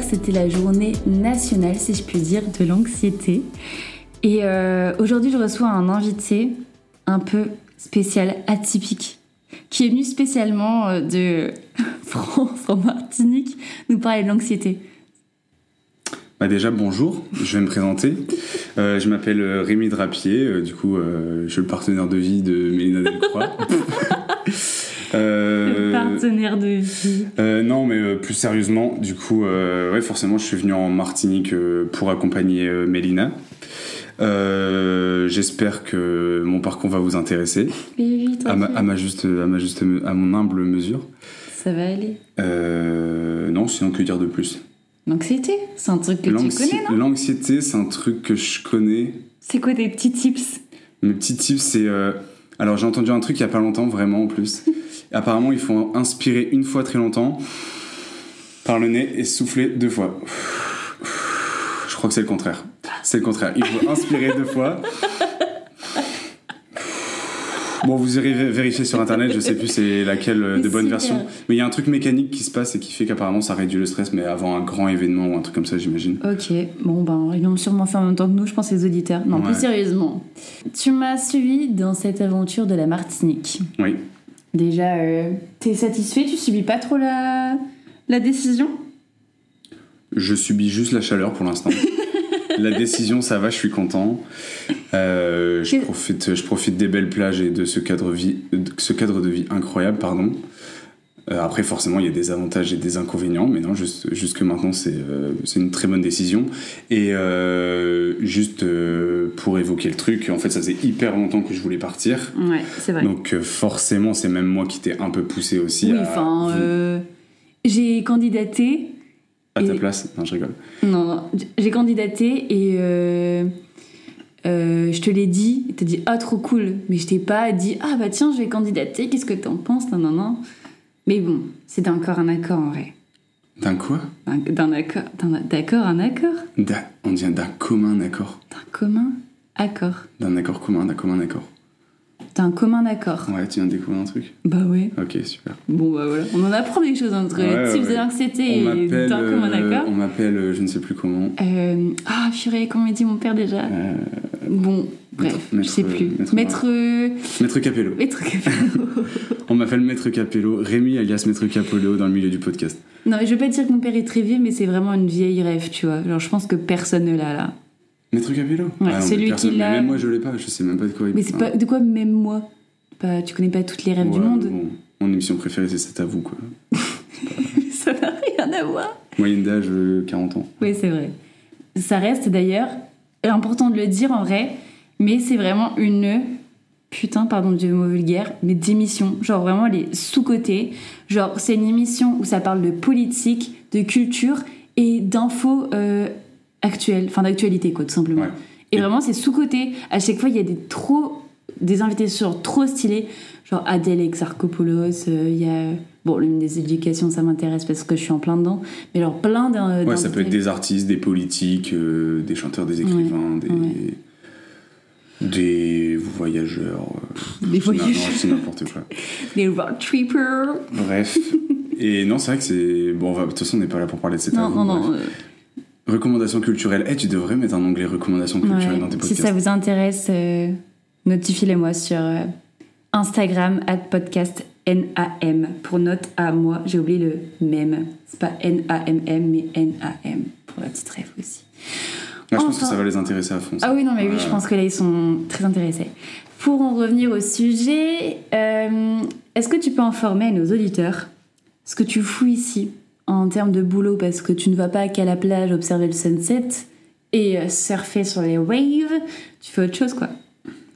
hier c'était la journée nationale, si je puis dire, de l'anxiété. Et euh, aujourd'hui je reçois un invité un peu spécial, atypique, qui est venu spécialement euh, de France en Martinique nous parler de l'anxiété. Bah déjà bonjour, je vais me présenter. Euh, je m'appelle Rémi Drapier, euh, du coup je suis le partenaire de vie de Mélina Delcroix. le partenaire de vie. non mais plus sérieusement, du coup ouais forcément je suis venu en Martinique pour accompagner Mélina. J'espère que mon parcours va vous intéresser. Oui, à, ma, à, ma, juste, à ma juste, à mon humble mesure. Ça va aller. non, sinon que dire de plus? L'anxiété, c'est un truc que tu connais, non? L'anxiété, c'est un truc que je connais. C'est quoi tes petits tips? Mes petits tips, c'est. Euh, alors, j'ai entendu un truc il y a pas longtemps, vraiment en plus. Apparemment, il faut inspirer une fois très longtemps par le nez et souffler deux fois. Je crois que c'est le contraire. C'est le contraire. Il faut inspirer deux fois Bon, vous irez vérifier sur internet, je sais plus c'est laquelle euh, de bonne version. Mais il y a un truc mécanique qui se passe et qui fait qu'apparemment ça réduit le stress, mais avant un grand événement ou un truc comme ça, j'imagine. Ok, bon ben, ils vont sûrement faire en même temps que nous, je pense, les auditeurs. Non, plus sérieusement. Tu m'as suivi dans cette aventure de la Martinique. Oui. Déjà, euh, t'es satisfait Tu subis pas trop la, la décision? Je subis juste la chaleur pour l'instant. la décision, ça va, je suis content. Euh, je, profite, je profite des belles plages et de ce cadre, vie, ce cadre de vie incroyable. Pardon. Euh, après, forcément, il y a des avantages et des inconvénients, mais non, juste, jusque maintenant, c'est euh, une très bonne décision. Et juste pour évoquer le truc, en fait, ça faisait hyper longtemps que je voulais partir. Ouais, c'est vrai. Donc, forcément, c'est même moi qui t'ai un peu poussé aussi. Oui, enfin, j'ai candidaté à ta place Non, je rigole. Non, non. j'ai candidaté et euh, euh, je te l'ai dit. T'as dit ah trop cool, mais je t'ai pas dit ah bah tiens je vais candidater. Qu'est-ce que t'en penses? Non, non, non. Mais bon, c'est encore un accord en vrai. D'un quoi? D'un accord, d'accord, un accord? On dit d'un commun accord. D'un commun accord. D'un accord commun, d'un commun accord. T'as un commun accord. Ouais, tu viens de découvrir un truc Bah ouais. Ok, super. Bon bah voilà, on en apprend des choses entre ouais, types ouais. d'anxiété et d'un commun euh, accord. On m'appelle, euh, je ne sais plus comment. Euh, ah, purée, comment m'a dit mon père déjà euh, Bon, bref, je sais plus. Maître... Maître, Capello. Maître Capello. on m'appelle Maître Capello, Rémi alias Maître Capello dans le milieu du podcast. Non, mais je veux pas dire que mon père est très vieux, mais c'est vraiment une vieille rêve, tu vois. Genre, je pense que personne ne l'a là. Maître Capello Ouais, ah, c'est lui qui l'a. Même moi, je l'ai pas, je sais même pas de quoi il Mais c'est pas de quoi même moi tu connais pas toutes les rêves du monde. mon émission préférée, c'est C'est à vous, quoi. ça n'a rien à voir. Moyenne d'âge, 40 euh, ans. Oui, c'est vrai. Ça reste d'ailleurs important de le dire en vrai, mais c'est vraiment une putain, pardon du mot vulgaire, mais d'émission. Genre vraiment, elle est sous-cotée. Genre, c'est une émission où ça parle de politique, de culture et d'infos euh, actuelles, enfin d'actualité, quoi, tout simplement. Et, et, vraiment, c'est sous-côté. À chaque fois, il y a des trop des invités sur trop stylés, genre Adèle Exarchopoulos, il euh, y a bon l'une des éducations ça m'intéresse parce que je suis en plein dedans, mais alors plein d'un. Ouais, ça peut être des artistes, des politiques, euh, des chanteurs, des écrivains, des des voyageurs. Euh, des voyageurs. C'est n'importe quoi. des road trippers. Bref. Et non, c'est vrai que c'est. Bon, de toute façon, on n'est pas là pour parler de cette Non, non, non. Recommandations culturelles. Eh, tu devrais mettre un onglet recommandations culturelles dans tes podcasts. Si ça vous intéresse, notifiez-les-moi sur euh, Instagram, at podcast NAM, pour note à moi. J'ai oublié le même. C'est pas N-A-M-M, mais N-A-M, pour la petite rêve aussi. je pense que ça va les intéresser à fond. Ah oui, non, mais oui, je pense que là, ils sont très intéressés. Pour en revenir au sujet, euh, est-ce que tu peux informer nos auditeurs ce que tu fous ici? En termes de boulot Parce que tu ne vas pas qu'à la plage observer le sunset et euh, surfer sur les waves, tu fais autre chose, quoi.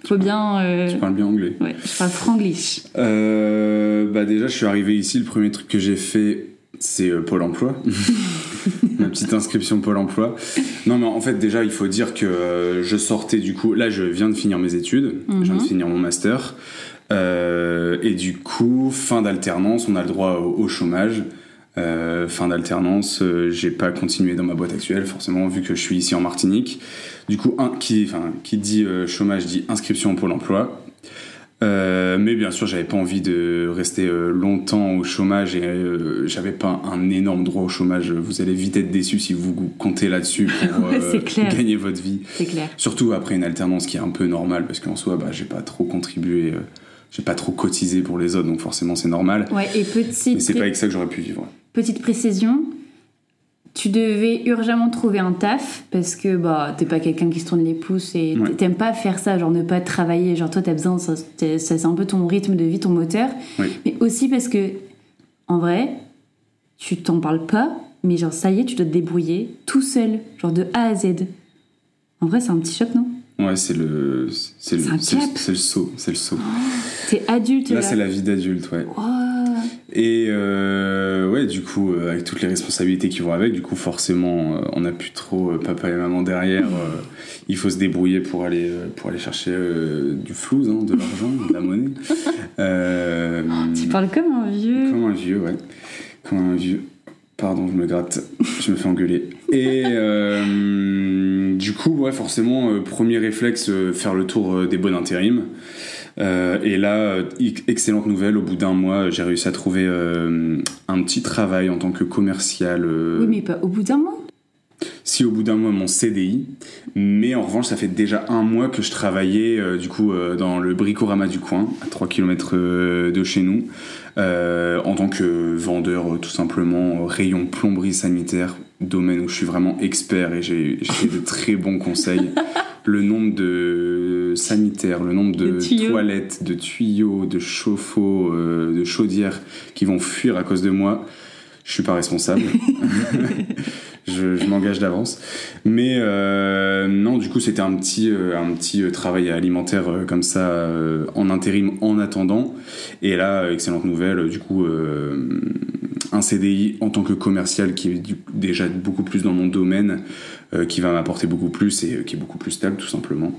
Faut bien. Euh... Tu parles bien anglais. Ouais, je parle franglish. Euh, bah déjà, je suis arrivé ici. Le premier truc que j'ai fait, c'est euh, Pôle Emploi. Ma petite inscription Pôle Emploi. Non, mais en fait, déjà, il faut dire que je sortais du coup. Là, je viens de finir mes études. Je viens de mhm. finir mon master. et du coup, fin d'alternance, on a le droit au chômage. Euh, fin d'alternance, euh, j'ai pas continué dans ma boîte actuelle, forcément, vu que je suis ici en Martinique. Du coup, un, qui, enfin, qui dit euh, chômage dit inscription au Pôle emploi. Euh, mais bien sûr, j'avais pas envie de rester longtemps au chômage et j'avais pas un énorme droit au chômage. Vous allez vite être déçu si vous comptez là-dessus pour gagner votre vie. C'est clair. Surtout après une alternance qui est un peu normale parce qu'en soi, bah, j'ai pas trop contribué, j'ai pas trop cotisé pour les autres, donc forcément c'est normal. Ouais, et Mais petite, c'est pas avec ça que j'aurais pu vivre. Petite précision, tu devais urgemment trouver un taf parce que bah t'es pas quelqu'un qui se tourne les pouces et Ouais. t'aimes pas faire ça, genre ne pas travailler, genre toi t'as besoin, ça, c'est ça, c'est un peu ton rythme de vie, ton moteur, Oui. mais aussi parce que en vrai, tu t'en parles pas, mais genre ça y est, tu dois te débrouiller tout seul, genre de A à Z. En vrai, c'est un petit choc, non? Ouais, c'est le, c'est le, C'est le, le saut, c'est le saut. T'es adulte là. Là, c'est la vie d'adulte, ouais. Oh. Et euh, ouais, du coup, euh, avec toutes les responsabilités qui vont avec, du coup, forcément, euh, on n'a plus trop papa et maman derrière. il faut se débrouiller pour aller, pour aller chercher du flouze, hein, de l'argent, de la monnaie. Euh, Tu parles comme un vieux. comme un vieux, ouais. Comme un vieux. Pardon, je me gratte, je me fais engueuler. Et du coup, ouais, forcément, premier réflexe, faire le tour des bonnes intérims. Euh, et là, euh, ex- excellente nouvelle, au bout d'un mois, j'ai réussi à trouver euh, un petit travail en tant que commercial. euh, Oui, mais pas au bout d'un mois. si au bout d'un mois mon CDI, mais en revanche ça fait déjà un mois que je travaillais euh, du coup euh, dans le bricorama du coin, à 3 km de chez nous, euh, en tant que vendeur euh, tout simplement euh, rayon plomberie sanitaire, domaine où je suis vraiment expert et j'ai j'ai de très bons conseils. Le nombre de sanitaires, le nombre de De toilettes, de tuyaux, de chauffe-eau, euh, de chaudières qui vont fuir à cause de moi, je suis pas responsable. je, je m'engage d'avance. Mais euh, non, du coup, c'était un petit, euh, un petit travail alimentaire euh, comme ça en intérim en attendant. Et là, excellente nouvelle, du coup, un CDI en tant que commercial qui est du- déjà beaucoup plus dans mon domaine, qui va m'apporter beaucoup plus et qui est beaucoup plus stable tout simplement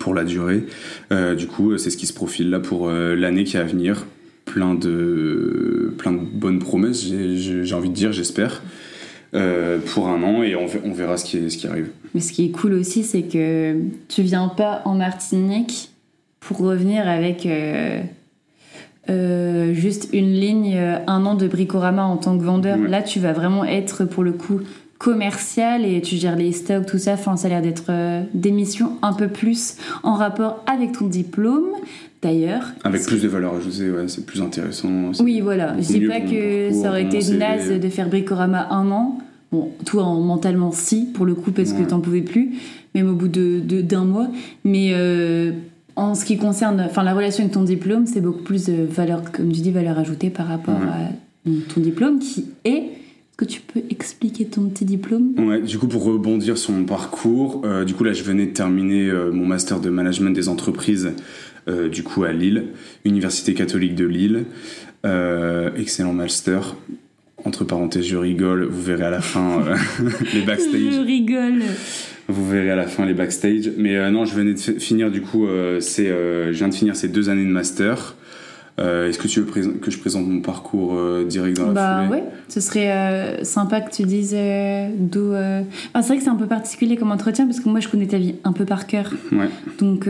pour la durée. Euh, du coup, c'est ce qui se profile là pour euh, l'année qui est à venir. Plein de, plein de bonnes promesses, j'ai- envie de dire, j'espère, euh, pour un an et on, ver- on verra ce qui, est- ce qui arrive. Mais ce qui est cool aussi, c'est que tu viens pas en Martinique pour revenir avec juste une ligne, un an de bricorama en tant que vendeur. Ouais. Là, tu vas vraiment être pour le coup commercial et tu gères les stocks, tout ça. Enfin, ça a l'air d'être euh, des missions un peu plus en rapport avec ton diplôme. D'ailleurs, Avec plus de valeur ajoutée, ouais, c'est plus intéressant. oui, voilà. Je dis pas que parcours, ça aurait été naze de faire bricorama un an. Bon, toi, en- mentalement, si, pour le coup, parce que Ouais. t'en pouvais plus, même au bout de de- d'un mois. Mais euh, en ce qui concerne enfin, la relation avec ton diplôme, c'est beaucoup plus de valeur, comme tu dis, valeur ajoutée par rapport Ouais. à ton diplôme qui est. Est-ce que tu peux expliquer ton petit diplôme Ouais, du coup, pour rebondir sur mon parcours, euh, du coup, là, je venais de terminer euh, mon master de management des entreprises, euh, du coup, à Lille, Université catholique de Lille. Excellent master. Entre parenthèses, je rigole, vous verrez à la fin les Je backstage. rigole. Vous verrez à la fin les backstage. Mais euh, non, je venais de fi- finir, du coup, euh, euh, je viens de finir ces deux années de master. Euh, Est-ce que tu veux que je présente mon parcours euh, direct dans la Bah foulée? ouais, ce serait euh, sympa que tu dises euh, d'où. enfin, c'est vrai que c'est un peu particulier comme entretien parce que moi je connais ta vie un peu par cœur. Ouais. Donc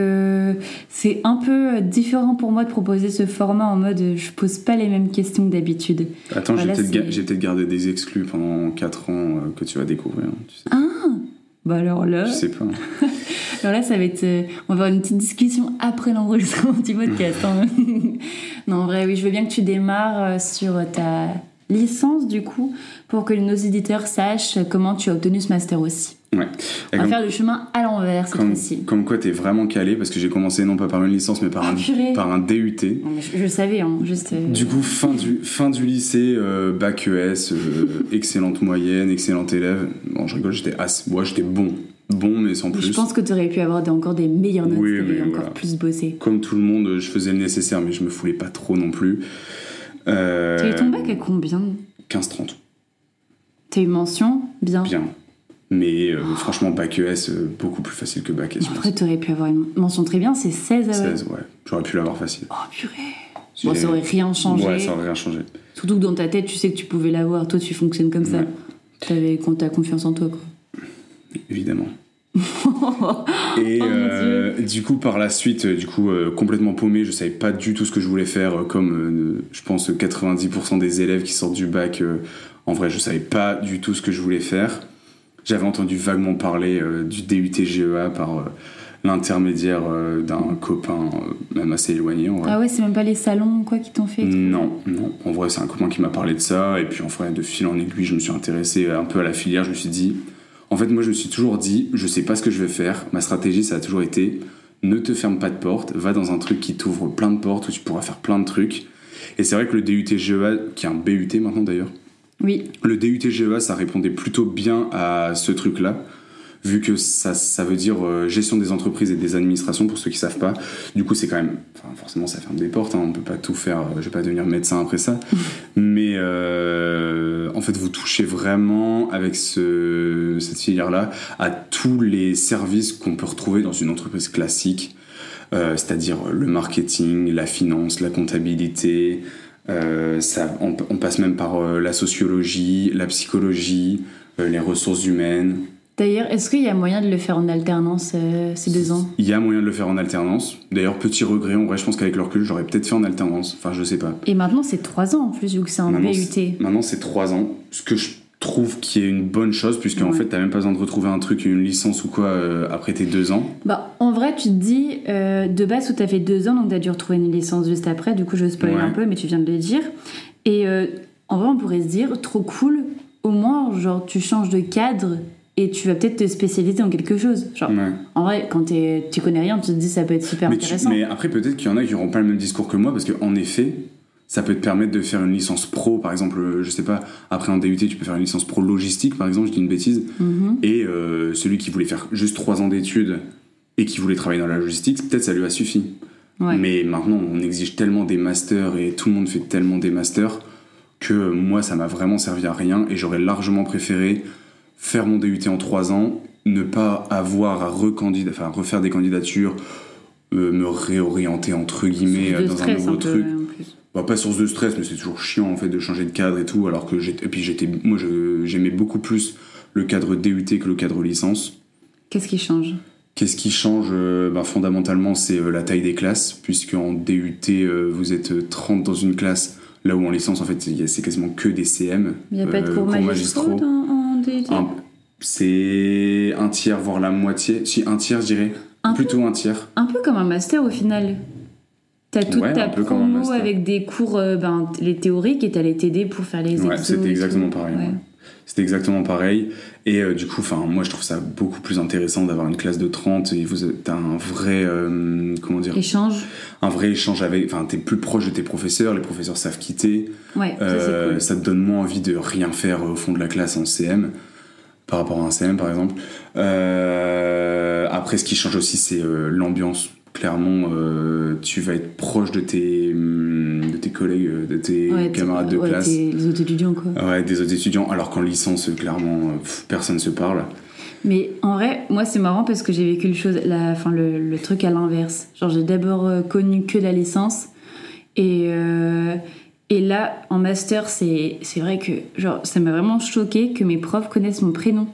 c'est un peu différent pour moi de proposer ce format en mode je pose pas les mêmes questions que d'habitude. Attends, j'ai Voilà, peut-être j'ai gardé des exclus pendant 4 ans que tu vas découvrir. Tu sais, Ah Bah alors là, je sais pas. alors là ça va être. euh, on va avoir une petite discussion après l'enregistrement du podcast. hein. non, en vrai, oui, je veux bien que tu démarres euh, sur ta licence du coup pour que nos éditeurs sachent comment tu as obtenu ce master aussi. Ouais. On va comme, faire le chemin à l'envers cette comme, fois-ci. comme quoi, t'es vraiment calé parce que j'ai commencé non pas par une licence mais par, Ah, un, purée. par un DUT. Mais je, je savais, hein, juste. euh, Du coup, fin du, fin du lycée, euh, bac ES, euh, excellente moyenne, excellent élève. Bon, je rigole, j'étais as, moi j'étais bon. Bon, mais sans plus. je pense que tu aurais pu avoir des- encore des meilleures notes Oui, oui, encore voilà. plus bossé. Comme tout le monde, je faisais le nécessaire, mais je me foulais pas trop non plus. Euh, Tu as eu ton bac à combien? 15-30. T'as eu mention? Bien. Bien. Mais euh, franchement, bac ES, euh, beaucoup plus facile que bac S. je pense. Après, tu aurais pu avoir une mention très bien, c'est 16 à 16, ouais. J'aurais pu l'avoir facile. Oh purée Si Bon, j'ai- ça aurait rien changé. Ouais, ça aurait rien changé. Surtout que dans ta tête, tu sais que tu pouvais l'avoir. Toi, tu fonctionnes comme ça. Ouais. T'avais quand t'as confiance en toi, quoi. Évidemment. Et Oh mon euh, du coup, par la suite, euh, du coup, euh, complètement paumé, je savais pas du tout ce que je voulais faire, euh, comme euh, je pense 90% des élèves qui sortent du bac. euh, en vrai, je savais pas du tout ce que je voulais faire. J'avais entendu vaguement parler euh, du DUT GEA par euh, l'intermédiaire euh, d'un copain, euh, même assez éloigné. En vrai. Ah ouais, c'est même pas les salons ou quoi qui t'ont fait Non, non. En vrai, c'est un copain qui m'a parlé de ça. Et puis, en vrai, de fil en aiguille, je me suis intéressé un peu à la filière. Je me suis dit, en fait, moi, je me suis toujours dit, je sais pas ce que je vais faire. Ma stratégie, ça a toujours été, ne te ferme pas de porte. Va dans un truc qui t'ouvre plein de portes où tu pourras faire plein de trucs. Et c'est vrai que le DUT GEA, qui est un BUT maintenant d'ailleurs, Oui, le DUT GEA, ça répondait plutôt bien à ce truc-là, vu que ça, ça veut dire euh, gestion des entreprises et des administrations, pour ceux qui savent pas. Du coup, c'est quand même... Enfin, forcément, ça ferme des portes, hein, on peut pas tout faire, euh, je vais pas devenir médecin après ça. Mais euh, en fait, vous touchez vraiment, avec ce, cette filière-là, à tous les services qu'on peut retrouver dans une entreprise classique. C'est-à-dire le marketing, la finance, la comptabilité, euh, ça, on, on passe même par euh, la sociologie, la psychologie, euh, les ressources humaines. D'ailleurs, est-ce qu'il y a moyen de le faire en alternance ces deux ans? Il y a moyen de le faire en alternance. D'ailleurs, petit regret, en vrai, je pense qu'avec le recul, j'aurais peut-être fait en alternance. Enfin, je sais pas. Et maintenant, c'est trois ans en plus, vu que c'est un BUT. Maintenant, c'est trois ans. Ce que je trouve qui est une bonne chose, puisque en Ouais. fait, t'as même pas besoin de retrouver un truc, une licence ou quoi, euh, après tes deux ans. Bah, en vrai, tu te dis, euh, de base, où t'as fait deux ans, donc t'as dû retrouver une licence juste après, du coup, je spoil Ouais. un peu, mais tu viens de le dire. Et euh, en vrai, on pourrait se dire, trop cool, au moins, genre, tu changes de cadre et tu vas peut-être te spécialiser en quelque chose. Genre, Ouais. en vrai, quand tu connais rien, tu te dis, ça peut être super Mais, tu- intéressant. mais après, peut-être qu'il y en a qui n'auront pas le même discours que moi, parce qu'en effet, ça peut te permettre de faire une licence pro, par exemple, euh, je sais pas, après en DUT, tu peux faire une licence pro logistique, par exemple, je dis une bêtise, Mhm. et euh, celui qui voulait faire juste trois ans d'études et qui voulait travailler dans la logistique, peut-être ça lui a suffi. Ouais. Mais maintenant, on exige tellement des masters et tout le monde fait tellement des masters que euh, moi, ça m'a vraiment servi à rien et j'aurais largement préféré faire mon DUT en trois ans, ne pas avoir à, enfin, refaire des candidatures, euh, me réorienter entre guillemets dans un nouveau un peu, truc. ouais. Bah, pas source de stress, mais c'est toujours chiant en fait de changer de cadre et tout. Alors que j'étais, et puis j'étais, moi, j'aimais beaucoup plus le cadre DUT que le cadre licence. Qu'est-ce qui change? Qu'est-ce qui change euh, bah, Fondamentalement, c'est euh, la taille des classes, puisque en DUT, euh, vous êtes euh, 30 dans une classe, là où en licence, en fait, il y a- c'est quasiment que des CM. Il n'y a pas de cours magistraux dans- en DUT Un- c'est un tiers, voire la moitié. Si, un tiers, je dirais. Un peu. Plutôt un tiers. Un peu comme un master au final. T'as toute Ouais, ta promo avec des cours, euh, ben, les théoriques, et t'as les TD pour faire les Ouais, exos c'était et exactement pareil. Ouais. ouais. C'était exactement pareil. Et euh, du coup, moi, je trouve ça beaucoup plus intéressant d'avoir une classe de 30 et vous êtes un vrai, euh, comment dire, Échange. un vrai échange avec, enfin, t'es plus proche de tes professeurs, les professeurs savent quitter. Ouais, ça Euh, c'est cool. ça te donne moins envie de rien faire au fond de la classe en CM par rapport à un CM par exemple. Après, ce qui change aussi, c'est l'ambiance. Clairement, euh, tu vas être proche de tes, hum, de tes collègues, euh, de tes Ouais, camarades de ouais, classe. les autres étudiants, quoi. Ouais, des autres étudiants, alors qu'en licence, clairement, euh, pff, personne se parle. Mais en vrai, moi c'est marrant parce que j'ai vécu le, chose, la, enfin, le, le truc à l'inverse. Genre j'ai d'abord connu que la licence et, euh, et là en master c'est c'est vrai que genre ça m'a vraiment choqué que mes profs connaissent mon prénom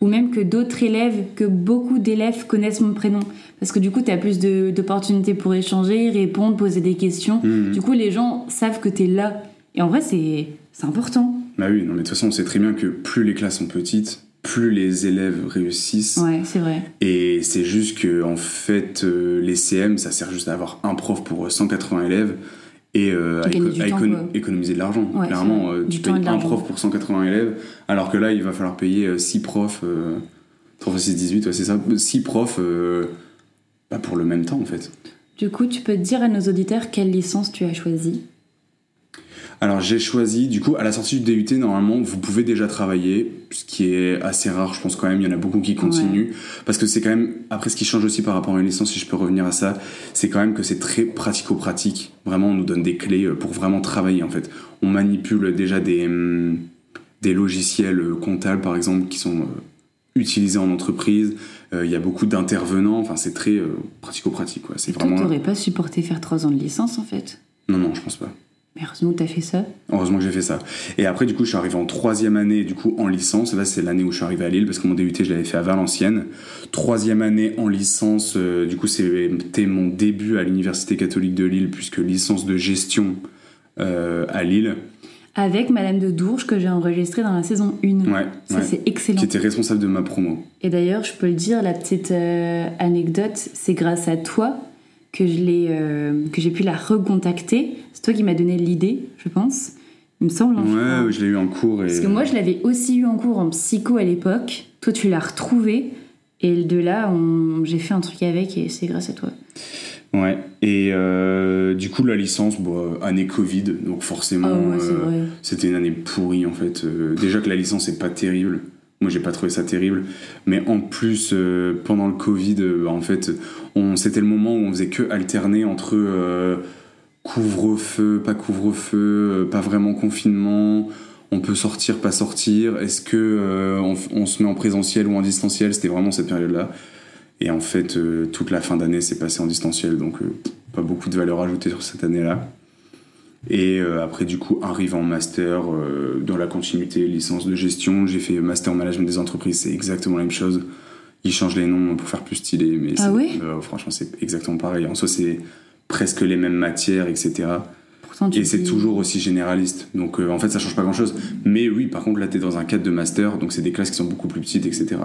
ou même que d'autres élèves, que beaucoup d'élèves connaissent mon prénom parce que du coup t'as plus de- d'opportunités pour échanger, répondre, poser des questions. Mhm. Du coup les gens savent que t'es là et en vrai c'est c'est important. Bah oui, non, mais de toute façon, on sait très bien que plus les classes sont petites, plus les élèves réussissent. Ouais c'est vrai. Et c'est juste que, en fait, euh, les CM, ça sert juste à avoir un prof pour 180 élèves et euh, à, éco- temps, économiser de l'argent. Ouais, Clairement, euh, tu payes un prof pour 180 élèves, alors que là, il va falloir payer 6 profs, euh, 3 fois 6, 18, ouais, c'est ça, 6 profs euh, bah, pour le même temps, en fait. Du coup tu peux dire à nos auditeurs quelle licence tu as choisie. Alors j'ai choisi, du coup, à la sortie du DUT, normalement, vous pouvez déjà travailler, ce qui est assez rare, je pense quand même, il y en a beaucoup qui continuent, parce que c'est quand même, après ce qui change aussi par rapport à une licence, si je peux revenir à ça, c'est quand même que c'est très pratico-pratique. Vraiment, on nous donne des clés euh, pour vraiment travailler, en fait. On manipule déjà des, hum, des logiciels euh, comptables, par exemple, qui sont euh, utilisés en entreprise. Euh, Il y a beaucoup d'intervenants, enfin, c'est très euh, pratico-pratique, quoi. C'est Toi, vraiment... t'aurais pas supporté faire trois ans de licence en fait? Non, non, je pense pas. Mais heureusement que t'as fait ça. Heureusement que j'ai fait ça. Et après, du coup, je suis arrivé en troisième année, du coup, en licence. Là, c'est l'année où je suis arrivé à Lille, parce que mon DUT, je l'avais fait à Valenciennes. Troisième année en licence, euh, du coup, c'était mon début à l'Université catholique de Lille, puisque licence de gestion euh, à Lille. Avec Madame de Dourges, que j'ai enregistré dans la saison 1. Ouais. Ça, ouais. c'est excellent. Qui était responsable de ma promo. Et d'ailleurs, je peux le dire, la petite euh, anecdote, c'est grâce à toi que je l'ai, euh, que j'ai pu la recontacter. C'est toi qui m'as donné l'idée, je pense. Il me semble. hein. Ouais, je l'ai eu en cours. Et... Parce que moi, je l'avais aussi eu en cours en psycho à l'époque. Toi, tu l'as retrouvé. Et de là, on... j'ai fait un truc avec et c'est grâce à toi. Ouais. Et euh, du coup, la licence, bon, euh, année Covid, donc forcément, Ah ouais, euh, c'était une année pourrie en fait. Euh, déjà que la licence est pas terrible. Moi, j'ai pas trouvé ça terrible. Mais en plus, pendant le Covid, en fait, c'était le moment où on faisait que alterner entre euh, couvre-feu, pas couvre-feu, euh, pas vraiment confinement. On peut sortir, pas sortir. Est-ce que euh, on, se met en présentiel ou en distanciel C'était vraiment cette période-là. Et en fait, toute la fin d'année s'est passée en distanciel, donc pas beaucoup de valeur ajoutée sur cette année-là. Et après, du coup, arrive en master dans la continuité, licence de gestion. J'ai fait master en management des entreprises, c'est exactement la même chose. Ils changent les noms pour faire plus stylé, mais Ah ouais euh, franchement, c'est exactement pareil. En soi, c'est presque les mêmes matières, etc. Pourtant, Et c'est toujours aussi généraliste. Donc euh, en fait, ça change pas grand chose. Mais oui, par contre, là, t'es dans un cadre de master, donc c'est des classes qui sont beaucoup plus petites, etc.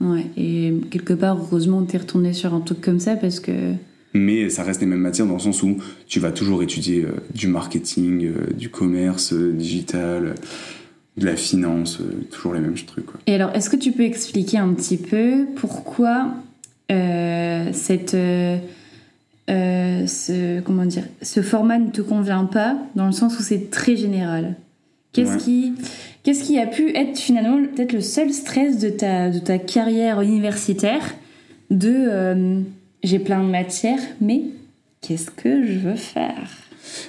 Ouais, et quelque part, heureusement, t'es retourné sur un truc comme ça parce que. Mais ça reste les mêmes matières dans le sens où tu vas toujours étudier euh, du marketing, euh, du commerce euh, digital, de la finance, euh, toujours les mêmes trucs. Quoi. Et alors, est-ce que tu peux expliquer un petit peu pourquoi euh, cette. euh, euh, ce, comment dire, ce format ne te convient pas, dans le sens où c'est très général? Qu'est-ce Ouais. qui, qu'est-ce qui a pu être finalement peut-être le seul stress de ta, de ta carrière universitaire de euh, j'ai plein de matières, mais qu'est-ce que je veux faire?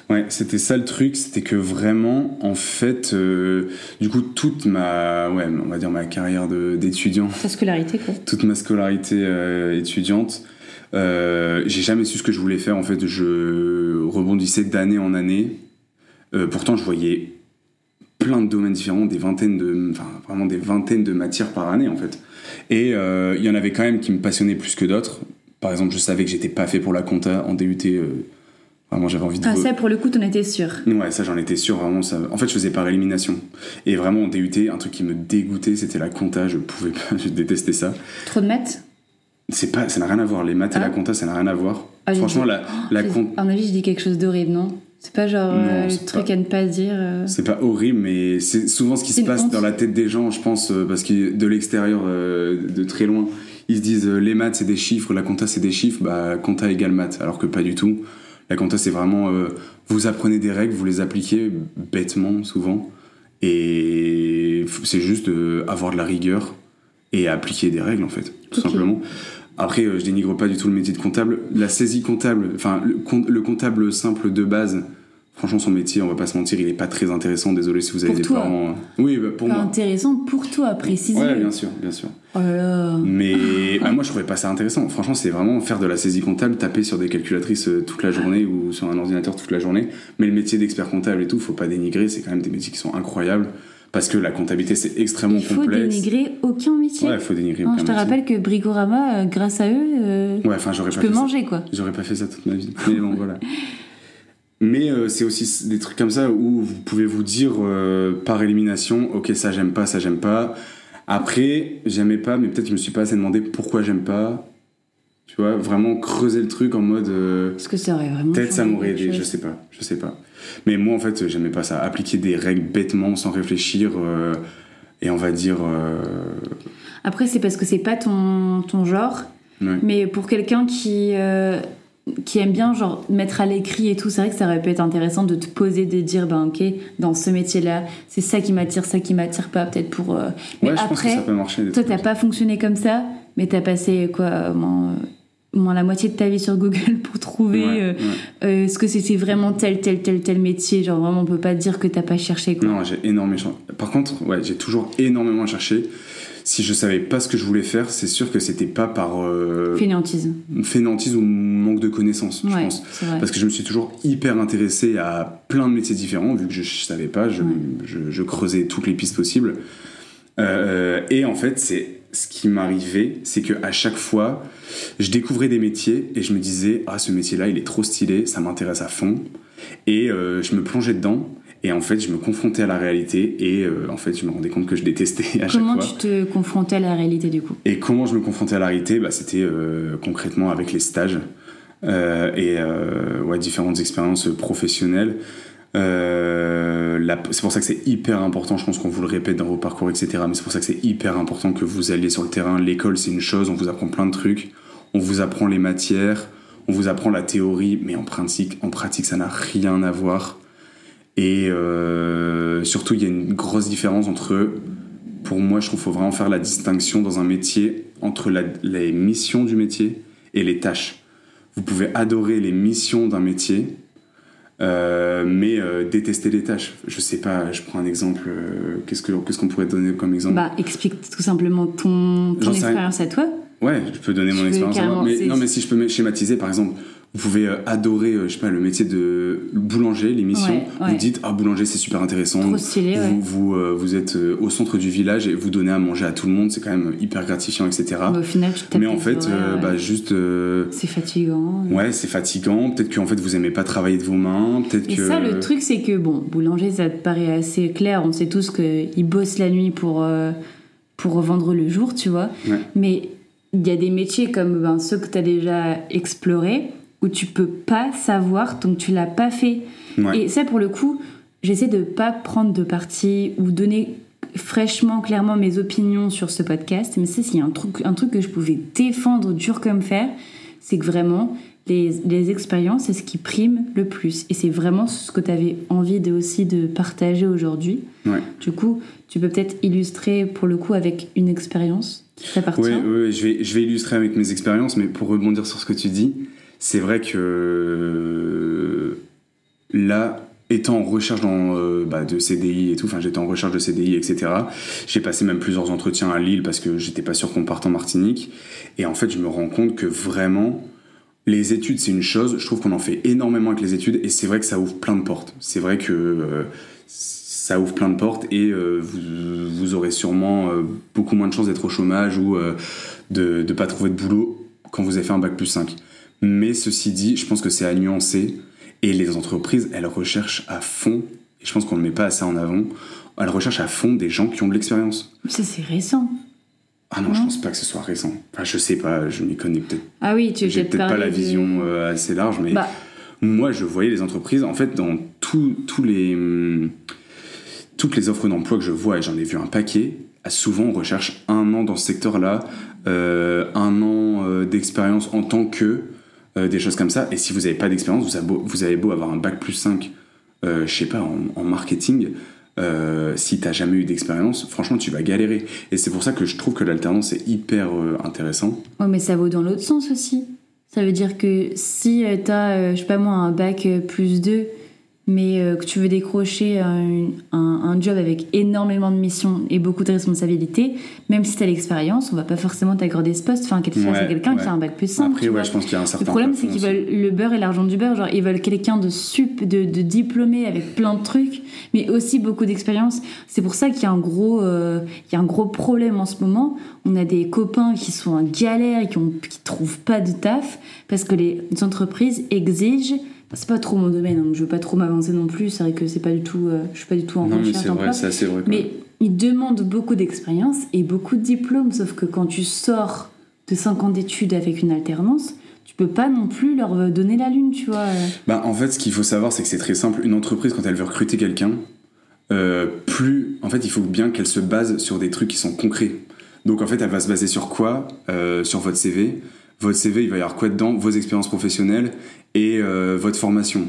Ouais, c'était ça le truc, c'était que vraiment, en fait, euh, du coup, toute ma, ouais, on va dire ma carrière d'étudiant, Ta scolarité, quoi. toute ma scolarité euh, étudiante, euh, j'ai jamais su ce que je voulais faire. En fait, je rebondissais d'année en année. Pourtant, je voyais plein de domaines différents, des vingtaines de, enfin, vraiment des vingtaines de matières par année, en fait. Et il y en avait quand même qui me passionnaient plus que d'autres. Par exemple, je savais que j'étais pas fait pour la compta en DUT. Vraiment, j'avais envie de. Ah, ça, pour le coup, t'en étais sûr. Ouais, ça j'en étais sûr, vraiment. Ça... En fait, je faisais par élimination. Et vraiment, en DUT, un truc qui me dégoûtait, c'était la compta. Je pouvais pas, je détestais ça. Trop de maths? C'est pas, ça n'a rien à voir. Les maths et Ah. la compta, ça n'a rien à voir. Ah, Franchement, dit- la, la J'ai- compta. À mon avis, je dis quelque chose d'horrible, non? C'est pas genre Non, euh, le truc pas- à ne pas dire. euh. C'est pas horrible, mais c'est souvent ce qui se passe honte. dans la tête des gens, je pense, euh, parce que de l'extérieur, de très loin, ils se disent les maths c'est des chiffres, la compta c'est des chiffres, bah compta égale maths, alors que pas du tout. La compta c'est vraiment euh, vous apprenez des règles, vous les appliquez bêtement souvent, et c'est juste euh, avoir de la rigueur et appliquer des règles en fait, tout simplement. Après, euh, je dénigre pas du tout le métier de comptable. La saisie comptable, enfin le, com- le comptable simple de base, franchement son métier, on va pas se mentir, il est pas très intéressant. Désolé si vous avez Pour des toi. parents. Oui, bah, pour Pas moi. intéressant pour toi, préciser. Ouais, bien sûr, bien sûr. Oh là là. Mais moi, je trouvais pas ça intéressant. Franchement, c'est vraiment faire de la saisie comptable, taper sur des calculatrices euh, toute la journée ou sur un ordinateur toute la journée. Mais le métier d'expert comptable et tout, faut pas dénigrer. C'est quand même des métiers qui sont incroyables parce que la comptabilité c'est extrêmement Il faut complexe. dénigrer aucun métier. Ouais, faut dénigrer. Non, aucun je te métier. rappelle que Brigorama, euh, grâce à eux, euh, Ouais, enfin, j'aurais je pas peux fait ça. manger quoi. J'aurais pas fait ça toute ma vie. Mais bon, voilà. Mais euh, c'est aussi des trucs comme ça où vous pouvez vous dire euh, par élimination, ok, ça j'aime pas, ça j'aime pas. Après, j'aimais pas, mais peut-être je me suis pas assez demandé pourquoi j'aime pas. Tu vois, vraiment creuser le truc en mode. euh, Parce que ça aurait vraiment. Peut-être ça m'aurait aidé, je sais pas, je sais pas. Mais moi en fait, j'aimais pas ça. Appliquer des règles bêtement, sans réfléchir, euh, et on va dire. euh, Après, c'est parce que c'est pas ton, ton genre. ouais. Mais pour quelqu'un qui, qui aime bien genre mettre à l'écrit et tout, c'est vrai que ça aurait pu être intéressant de te poser, de dire, ben ok, dans ce métier-là, c'est ça qui m'attire, ça qui m'attire pas, peut-être pour. euh, Mais Ouais, je pense que ça peut marcher. toi, t'as pas fonctionné comme ça, mais t'as passé quoi, moins, la moitié de ta vie sur Google pour trouver Ouais, euh, ouais. euh, ce que c'était vraiment tel, tel, tel, tel métier? Genre vraiment, on peut pas dire que t'as pas cherché quoi. Non, j'ai énormément. Par contre, ouais, j'ai toujours énormément cherché. Si je savais pas ce que je voulais faire, c'est sûr que c'était pas par euh, Fainéantise. fainéantise ou manque de connaissances, je Ouais, pense. c'est vrai. Parce que je me suis toujours hyper intéressé à plein de métiers différents, vu que je, je savais pas, je, Ouais. je- je creusais toutes les pistes possibles. Euh, et en fait, c'est ce qui m'arrivait, c'est que à chaque fois, je découvrais des métiers et je me disais ah ce métier-là, il est trop stylé, ça m'intéresse à fond, et euh, je me plongeais dedans. Et en fait, je me confrontais à la réalité et euh, en fait, je me rendais compte que je détestais à chaque Comment fois. tu te confrontais à la réalité du coup? Et comment je me confrontais à la réalité? Bah, C'était euh, concrètement avec les stages euh, et ouais, différentes expériences professionnelles. C'est pour ça que c'est hyper important, je pense qu'on vous le répète dans vos parcours, etc. Mais c'est pour ça que c'est hyper important que vous alliez sur le terrain. L'école, c'est une chose, on vous apprend plein de trucs. On vous apprend les matières, on vous apprend la théorie, mais en pratique, en pratique ça n'a rien à voir. Et euh, surtout, il y a une grosse différence entre pour moi, je trouve qu'il faut vraiment faire la distinction dans un métier entre la- les missions du métier et les tâches. Vous pouvez adorer les missions d'un métier, euh, mais euh, détester les tâches. Je sais pas, je prends un exemple. euh, qu'est-ce que- qu'est-ce qu'on pourrait donner comme exemple? Bah, explique tout simplement ton, ton expérience à toi. Ouais, je peux donner Tu mon expérience. à moi. Mais, non, mais si je peux schématiser, par exemple, vous pouvez euh, adorer, euh, je sais pas, le métier de boulanger, l'émission. Ouais, ouais. Vous dites, ah, boulanger, c'est super intéressant. Trop stylé, ouais. Vous, euh, vous êtes au centre du village et vous donnez à manger à tout le monde, c'est quand même hyper gratifiant, etc. Mais au final, tu mais en fait, euh, bah, juste. euh, c'est fatigant. Ouais, c'est fatigant. Peut-être qu'en fait, vous aimez pas travailler de vos mains. Peut-être que. ça, le truc, c'est que, bon, boulanger, ça te paraît assez clair. On sait tous qu'il bosse la nuit pour, pour vendre le jour, tu vois. Mais il y a des métiers comme ben, ceux que tu as déjà explorés où tu peux pas savoir tant que tu l'as pas fait. Ouais. Et ça, pour le coup, j'essaie de pas prendre de parti ou donner fraîchement, clairement mes opinions sur ce podcast. Mais ça, s'il y a un truc, un truc que je pouvais défendre dur comme fer, c'est que vraiment, les, les expériences, c'est ce qui prime le plus. Et c'est vraiment ce que tu avais envie de, aussi de partager aujourd'hui. Ouais. Du coup, tu peux peut-être illustrer pour le coup avec une expérience. Oui, oui, je vais, je vais illustrer avec mes expériences, mais pour rebondir sur ce que tu dis, c'est vrai que euh, là, étant en recherche euh, bah, de CDI et tout, enfin j'étais en recherche de CDI, etc. J'ai passé même plusieurs entretiens à Lille parce que j'étais pas sûr qu'on parte en Martinique. Et en fait, je me rends compte que vraiment, les études, c'est une chose. Je trouve qu'on en fait énormément avec les études et c'est vrai que ça ouvre plein de portes. C'est vrai que euh, ça ouvre plein de portes et vous, vous aurez sûrement beaucoup moins de chances d'être au chômage ou de ne pas trouver de boulot quand vous avez fait un bac plus 5. Mais ceci dit, je pense que c'est à nuancer et les entreprises, elles recherchent à fond, et je pense qu'on ne met pas assez en avant, elles recherchent à fond des gens qui ont de l'expérience. Ça, c'est récent. Ah non, je Non. pense pas que ce soit récent. Enfin, je sais pas, je m'y connais peut-être. Ah oui, tu J'ai peut-être pas la de- vision euh, assez large, mais Bah, moi, je voyais les entreprises, en fait, dans tous tous les, hum, toutes les offres d'emploi que je vois, et j'en ai vu un paquet, souvent on recherche un an dans ce secteur-là, euh, un an euh, d'expérience en tant que, euh, des choses comme ça. Et si vous n'avez pas d'expérience, vous, avez beau- avoir un bac plus 5, euh, je sais pas, en, marketing, euh, si t'as jamais eu d'expérience, franchement, tu vas galérer. Et c'est pour ça que je trouve que l'alternance est hyper intéressant. Ouais, mais ça vaut dans l'autre sens aussi. Ça veut dire que si t'as, je sais pas moi, un bac plus 2, mais euh, que tu veux décrocher un, un- un job avec énormément de missions et beaucoup de responsabilités, même si t'as l'expérience, on va pas forcément t'accorder ce poste. Enfin, quelqu'un Ouais, c'est quelqu'un ouais. qui a un bac plus 5. Après, ouais, je pense qu'il y a un certain Le problème, c'est qu'ils veulent le beurre et l'argent du beurre. Genre, ils veulent quelqu'un de sup, de, de diplômé avec plein de trucs, mais aussi beaucoup d'expérience. C'est pour ça qu'il y a un gros, euh, il y a un gros problème en ce moment. On a des copains qui sont en galère et qui, qui trouvent pas de taf parce que les entreprises exigent. Enfin, c'est pas trop mon domaine, donc je veux pas trop m'avancer non plus. C'est vrai que c'est pas du tout, euh, je suis pas du tout en Non, mais recherche c'est d'emploi. vrai, c'est assez vrai. Mais ils demandent beaucoup d'expérience et beaucoup de diplômes, sauf que quand tu sors de 5 ans d'études avec une alternance, tu peux pas non plus leur donner la lune, tu vois. Bah, en fait, ce qu'il faut savoir, c'est que c'est très simple. Une entreprise, quand elle veut recruter quelqu'un, euh, plus. En fait, il faut bien qu'elle se base sur des trucs qui sont concrets. Donc, en fait, elle va se baser sur quoi? Euh, Sur votre CV. Votre CV, il va y avoir quoi dedans? Vos expériences professionnelles et euh, votre formation.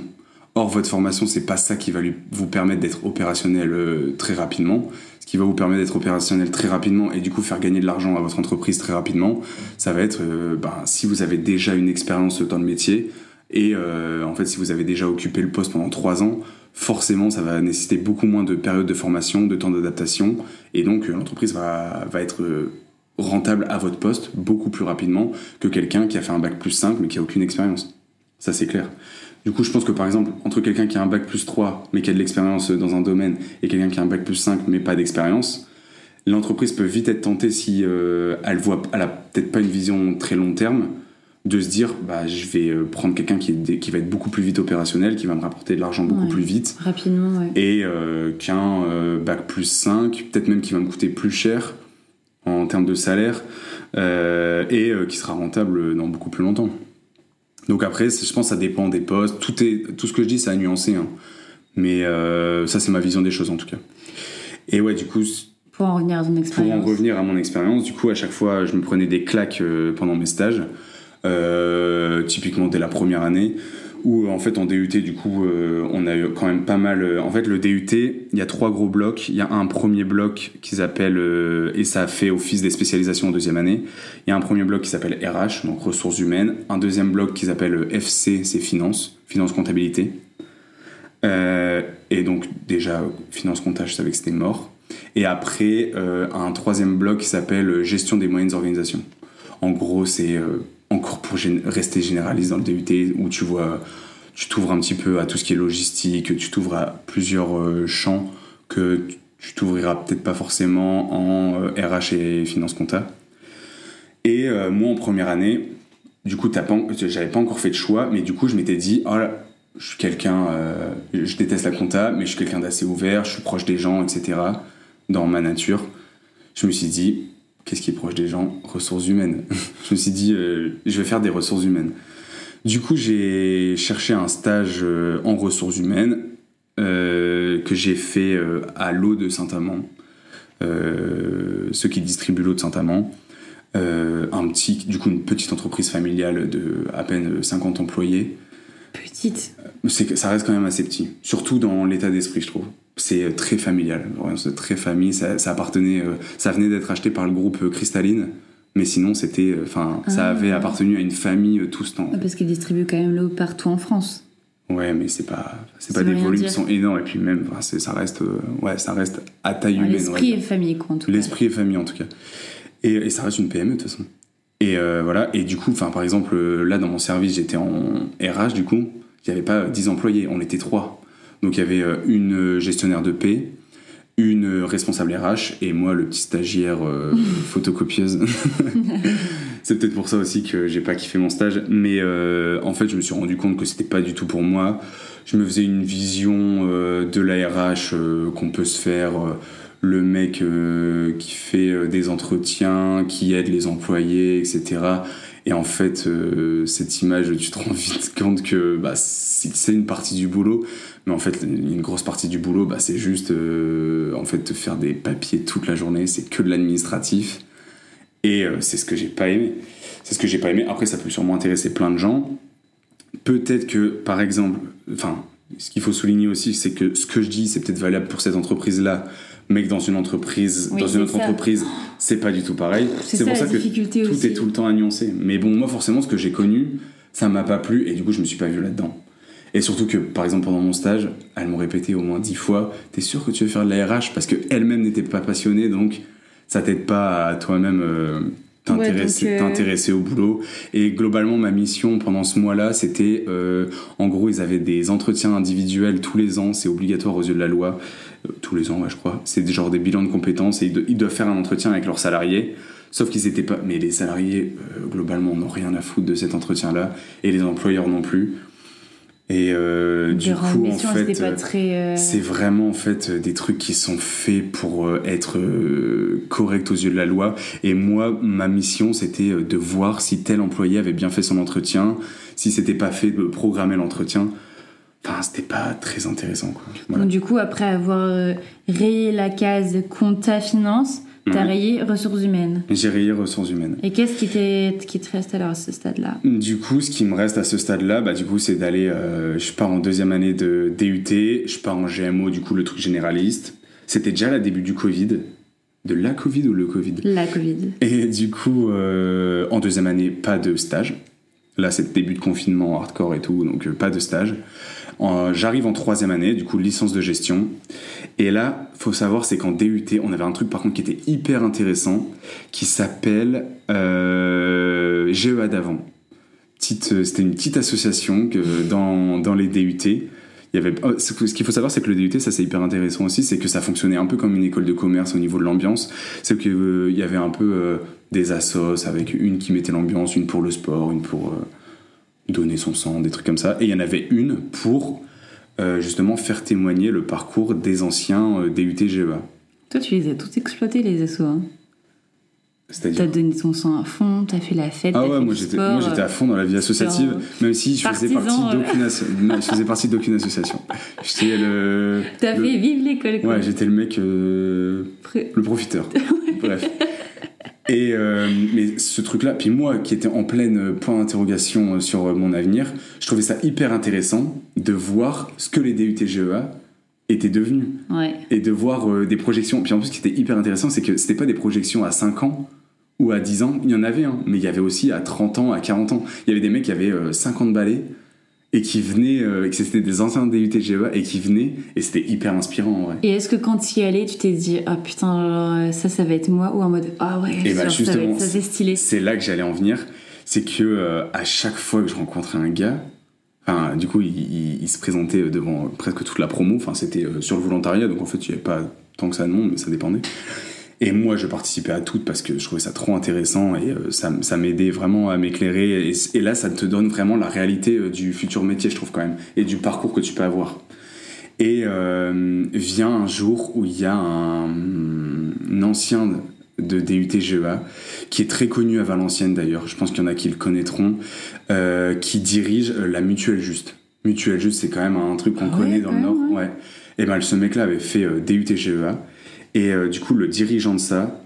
Or, votre formation, c'est pas ça qui va vous permettre d'être opérationnel euh, très rapidement. Ce qui va vous permettre d'être opérationnel très rapidement et du coup faire gagner de l'argent à votre entreprise très rapidement, ça va être euh, ben, si vous avez déjà une expérience dans le métier et en fait si vous avez déjà occupé le poste pendant trois ans, forcément, ça va nécessiter beaucoup moins de périodes de formation, de temps d'adaptation, et donc l'entreprise va, être rentable à votre poste beaucoup plus rapidement que quelqu'un qui a fait un bac plus 5 mais qui a aucune expérience. Ça, c'est clair. Du coup, je pense que par exemple, entre quelqu'un qui a un bac plus 3 mais qui a de l'expérience dans un domaine et quelqu'un qui a un bac plus 5 mais pas d'expérience, l'entreprise peut vite être tentée si euh, elle voit, elle a peut-être pas une vision très long terme, de se dire, bah, je vais euh, prendre quelqu'un qui, est- qui va être beaucoup plus vite opérationnel, qui va me rapporter de l'argent beaucoup Ouais. plus vite, Rapidement, ouais. et euh, qu'un euh, bac plus 5, peut-être même qui va me coûter plus cher en termes de salaire, euh, et euh, qui sera rentable dans beaucoup plus longtemps. Donc après, je pense que ça dépend des postes. Tout, est, tout ce que je dis, c'est à nuancer. hein. Mais euh, ça, c'est ma vision des choses en tout cas. Et ouais, du coup, Pour en revenir à ton pour en expérience. revenir à mon expérience, du coup, à chaque fois, je me prenais des claques pendant mes stages, typiquement dès la première année, où en fait en DUT, du coup, euh, on a eu quand même pas mal. euh, en fait, le DUT, il y a trois gros blocs. Il y a un premier bloc qui s'appelle, euh, et ça fait office des spécialisations en deuxième année. Il y a un premier bloc qui s'appelle RH, donc ressources humaines. Un deuxième bloc qui s'appelle euh, FC, c'est finance, finance comptabilité. Et donc déjà, finance compta, je savais que c'était mort. Et après, un troisième bloc qui s'appelle gestion des moyennes organisations. En gros, c'est encore pour rester généraliste dans le DUT, où tu vois, tu t'ouvres un petit peu à tout ce qui est logistique, tu t'ouvres à plusieurs euh, champs que tu- t'ouvriras peut-être pas forcément en euh, RH et finance compta. Et euh, moi, en première année, du coup, j'avais pas encore fait de choix, mais du coup, je m'étais dit, oh là, je suis quelqu'un, euh, je déteste la compta, mais je suis quelqu'un d'assez ouvert, je suis proche des gens, etc. Dans ma nature, je me suis dit, qu'est-ce qui est proche des gens? Ressources humaines. je me suis dit, euh, je vais faire des ressources humaines. Du coup, j'ai cherché un stage euh, en ressources humaines euh, que j'ai fait à l'eau de Saint-Amand, ceux qui distribuent l'eau de Saint-Amand. Un petit, du coup, une petite entreprise familiale de à peine 50 employés. Petite. C'est ça reste quand même assez petit, surtout dans l'état d'esprit, je trouve. C'est euh, très familial, c'est très famille. Ça, ça appartenait, euh, ça venait d'être acheté par le groupe euh, Cristalline, mais sinon c'était, enfin, ça Ah. avait appartenu à une famille tout ce temps. Ouais, Parce qu'ils distribuent quand même l'eau partout en France. Ouais, mais c'est pas, c'est pas des volumes dire. qui sont énormes et puis même, ça reste, ouais, ça reste à taille Ouais, humaine. L'esprit dire. est famille, quoi, en tout cas. L'esprit est famille en tout cas. Et, et ça reste une PME de toute façon. Et euh, voilà, et du coup, enfin par exemple, euh, là dans mon service, j'étais en RH du coup, il n'y avait pas 10 employés, on était trois. Donc il y avait euh, une gestionnaire de paix, une responsable RH et moi le petit stagiaire euh, photocopieuse. C'est peut-être pour ça aussi que j'ai pas kiffé mon stage, mais euh, en fait je me suis rendu compte que c'était pas du tout pour moi. Je me faisais une vision de la RH qu'on peut se faire. Le mec euh, qui fait euh, des entretiens, qui aide les employés, etc. Et en fait, euh, cette image, tu te rends vite compte que bah, c'est une partie du boulot, mais en fait, une grosse partie du boulot, bah, c'est juste en fait te faire des papiers toute la journée, c'est que de l'administratif. Et c'est ce que j'ai pas aimé. C'est ce que j'ai pas aimé. Après, ça peut sûrement intéresser plein de gens. Peut-être que, par exemple, enfin, ce qu'il faut souligner aussi, c'est que ce que je dis, c'est peut-être valable pour cette entreprise-là, mais que dans une entreprise, Oui, dans une autre ça. entreprise, c'est pas du tout pareil. C'est pour ça que tout aussi. est tout le temps à nuancer. Mais bon, moi, forcément, ce que j'ai connu, ça m'a pas plu, et du coup, je me suis pas vu là-dedans. Et surtout que, par exemple, pendant mon stage, elles m'ont répété au moins dix fois T'es sûr que tu veux faire de la RH Parce qu'elles-mêmes n'étaient pas passionnées, donc ça t'aide pas à toi-même euh, t'intéresser euh, t'intéresser au boulot. Et globalement, ma mission pendant ce mois-là, c'était euh, en gros, ils avaient des entretiens individuels tous les ans, c'est obligatoire aux yeux de la loi. Euh, tous les ans, ouais, je crois. C'est genre des bilans de compétences et ils, do- ils doivent faire un entretien avec leurs salariés. Sauf qu'ils étaient pas. Mais les salariés, globalement, n'ont rien à foutre de cet entretien-là. Et les employeurs non plus. Et euh, du coup, en fait. euh, euh, c'est vraiment en fait des trucs qui sont faits pour être euh, corrects aux yeux de la loi. Et moi, ma mission, c'était de voir si tel employé avait bien fait son entretien, si c'était pas fait de programmer l'entretien. Enfin, c'était pas très intéressant. Quoi. Voilà. Donc, du coup, après avoir rayé la case compta finance, t'as rayé ressources humaines. J'ai rayé ressources humaines. Et qu'est-ce qui, qui te reste alors à ce stade-là Du coup, ce qui me reste à ce stade-là, bah, du coup, c'est d'aller. euh, je pars en deuxième année de DUT, je pars en GMO, du coup, le truc généraliste. C'était déjà la début du Covid. De la Covid ou le Covid? La Covid. Et du coup, euh, en deuxième année, pas de stage. Là, c'est le début de confinement hardcore et tout, donc pas de stage. J'arrive en troisième année, du coup, licence de gestion. Et là, faut savoir, c'est qu'en DUT, on avait un truc par contre qui était hyper intéressant, qui s'appelle euh, GEA d'avant. C'était une petite association que dans, dans les DUT. Il y avait, oh, ce qu'il faut savoir, c'est que le DUT, ça c'est hyper intéressant aussi, c'est que ça fonctionnait un peu comme une école de commerce au niveau de l'ambiance. C'est qu'il euh, y avait un peu euh, des assos avec une qui mettait l'ambiance, une pour le sport, une pour euh, donner son sang, des trucs comme ça. Et il y en avait une pour justement faire témoigner le parcours des anciens DUT GEA. Toi, tu les as tous exploités, les assos. Hein T'as donné ton sang à fond, t'as fait la fête. Ah ouais, moi j'étais, moi j'étais à fond dans la vie associative, même si je faisais partie d'aucune, je faisais partie d'aucune association. J'étais le. T'as fait vivre l'école. Ouais, j'étais le mec, euh, le profiteur. Bref. Et euh, mais ce truc-là, puis moi qui étais en pleine point d'interrogation sur mon avenir, je trouvais ça hyper intéressant de voir ce que les DUTGEA étaient devenus. Ouais. Et de voir euh, des projections. Puis en plus, ce qui était hyper intéressant, c'est que c'était pas des projections à 5 ans ou à 10 ans, il y en avait, un, mais il y avait aussi à 30 ans, à 40 ans. Il y avait des mecs qui avaient 50 euh, balais et qui venaient, euh, et que c'était des anciens DUT GEA et qui venaient, et c'était hyper inspirant en vrai. Et est-ce que quand tu y allais, tu t'es dit, ah putain, ça, ça va être moi, ou en mode, ah ouais, et bah, justement, ça, c'est stylé. C'est là que j'allais en venir, c'est que euh, à chaque fois que je rencontrais un gars, Enfin, du coup, il, il, se présentait devant presque toute la promo. Enfin, c'était sur le volontariat, donc en fait, il n'y avait pas tant que ça de monde, mais ça dépendait. Et moi, je participais à toutes parce que je trouvais ça trop intéressant et euh, ça, ça m'aidait vraiment à m'éclairer. Et, là, ça te donne vraiment la réalité euh, du futur métier, je trouve quand même, et du parcours que tu peux avoir. Et euh, vient un jour où il y a un, ancien de DUT-GEA, qui est très connu à Valenciennes d'ailleurs, je pense qu'il y en a qui le connaîtront, qui dirige la Mutuelle Juste. Mutuelle Juste, c'est quand même un truc qu'on ah connaît dans le Nord. Ouais. Et ben ce mec-là avait fait DUT-GEA et euh, du coup, le dirigeant de ça,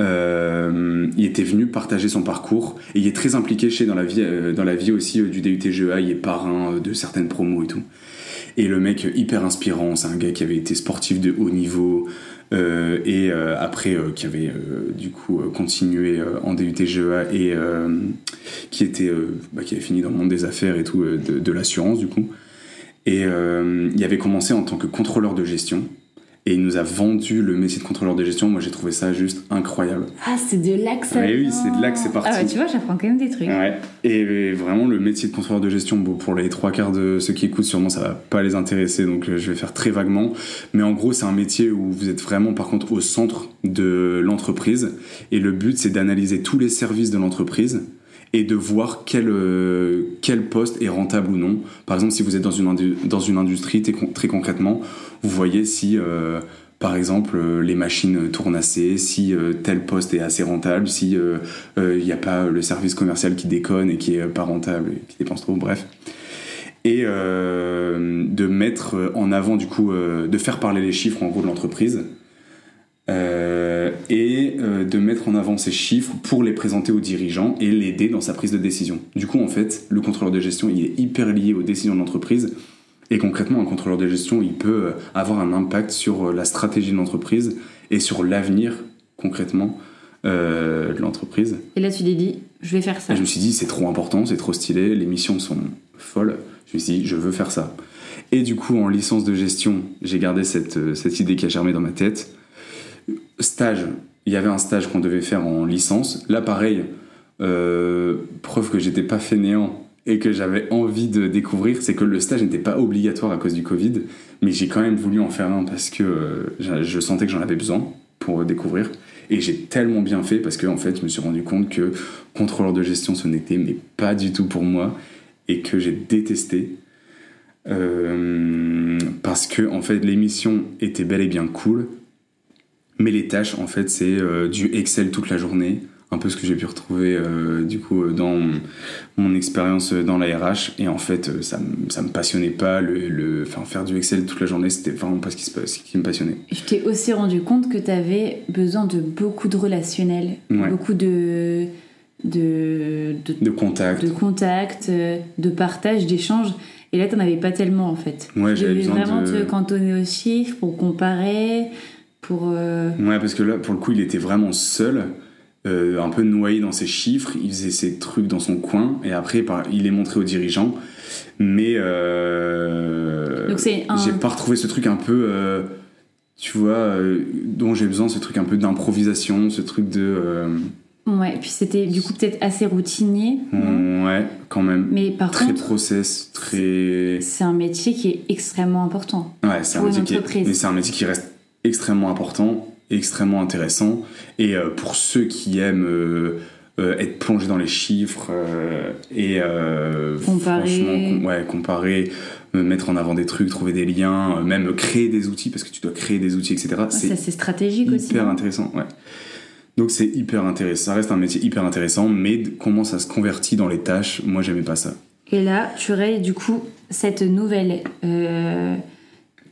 euh, il était venu partager son parcours et il est très impliqué chez dans la vie, euh, dans la vie aussi du DUTGA. Il est parrain de certaines promos et tout. Et le mec hyper inspirant, c'est un gars qui avait été sportif de haut niveau et après qui avait du coup continué en DUTGA et qui était bah, qui avait fini dans le monde des affaires et tout de, de l'assurance du coup. Et il avait commencé en tant que contrôleur de gestion et il nous a vendu le métier de contrôleur de gestion. Moi, j'ai trouvé ça juste incroyable. Ah, c'est de là que ça Oui, oui, c'est de là que c'est parti. Ah, tu vois, j'apprends quand même des trucs. Ouais. Et vraiment, le métier de contrôleur de gestion, bon, pour les trois quarts de ceux qui écoutent, sûrement, ça va pas les intéresser, donc euh, je vais faire très vaguement. Mais en gros, c'est un métier où vous êtes vraiment, par contre, au centre de l'entreprise. Et le but, c'est d'analyser tous les services de l'entreprise et de voir quel, euh, quel poste est rentable ou non. Par exemple, si vous êtes dans une, dans une industrie, très concrètement, vous voyez si, euh, par exemple, euh, les machines tournent assez, si tel poste est assez rentable, si il n'y a pas le service commercial qui déconne et qui est pas rentable et qui dépense trop, bref. Et de mettre en avant, du coup, de faire parler les chiffres en gros de l'entreprise euh, et euh, de mettre en avant ces chiffres pour les présenter aux dirigeants et l'aider dans sa prise de décision. Du coup, en fait, le contrôleur de gestion, il est hyper lié aux décisions de l'entreprise. Et concrètement, un contrôleur de gestion, il peut euh, avoir un impact sur la stratégie de l'entreprise et sur l'avenir, concrètement, de l'entreprise. Et là, tu t'es dit, je vais faire ça. Et je me suis dit, c'est trop important, c'est trop stylé, les missions sont folles. Je me suis dit, je veux faire ça. Et du coup, en licence de gestion, j'ai gardé cette, cette idée qui a germé dans ma tête stage, il y avait un stage qu'on devait faire en licence. Là, pareil, euh, preuve que j'étais pas fainéant et que j'avais envie de découvrir, c'est que le stage n'était pas obligatoire à cause du Covid, mais j'ai quand même voulu en faire un parce que euh, je sentais que j'en avais besoin pour découvrir. Et j'ai tellement bien fait parce que en fait, je me suis rendu compte que contrôleur de gestion, ce n'était mais pas du tout pour moi et que j'ai détesté. Euh, parce que en fait l'émission était bel et bien cool mais les tâches, en fait, c'est euh, du Excel toute la journée. Un peu ce que j'ai pu retrouver euh, du coup dans mon expérience dans la RH. Et en fait, ça, ça me passionnait pas. Le, le enfin, faire du Excel toute la journée, c'était vraiment pas ce qui, ce qui me passionnait. Je t'ai aussi rendu compte que tu avais besoin de beaucoup de relationnel, beaucoup de de, de, de contact, de, contact, de partage, d'échange. Et là, tu n'en avais pas tellement en fait. Ouais, j'avais vraiment te cantonner aux chiffres pour comparer. Pour euh, Ouais, parce que là, pour le coup, il était vraiment seul. euh, un peu noyé dans ses chiffres, il faisait ses trucs dans son coin, et après, il est montré aux dirigeants. Mais euh, Donc c'est un- j'ai pas retrouvé ce truc un peu, euh, tu vois, dont j'ai besoin, ce truc un peu d'improvisation, ce truc de. Ouais, puis c'était du coup peut-être assez routinier. ouais, quand même. Mais par très contre, process, très. c'est un métier qui est extrêmement important. Ouais, c'est un, Pour une métier qui est- entreprise. mais c'est un métier qui reste extrêmement important, extrêmement intéressant. Et euh, pour ceux qui aiment euh, euh, être plongés dans les chiffres et Comparer. com- ouais, comparer, mettre en avant des trucs, trouver des liens, même créer des outils, parce que tu dois créer des outils, etc. Ah, c'est stratégique aussi. hyper intéressant. Ouais. Donc c'est hyper intéressant. Ça reste un métier hyper intéressant, mais comment ça se convertit dans les tâches, moi j'aimais pas ça. Et là, tu aurais du coup cette nouvelle, euh,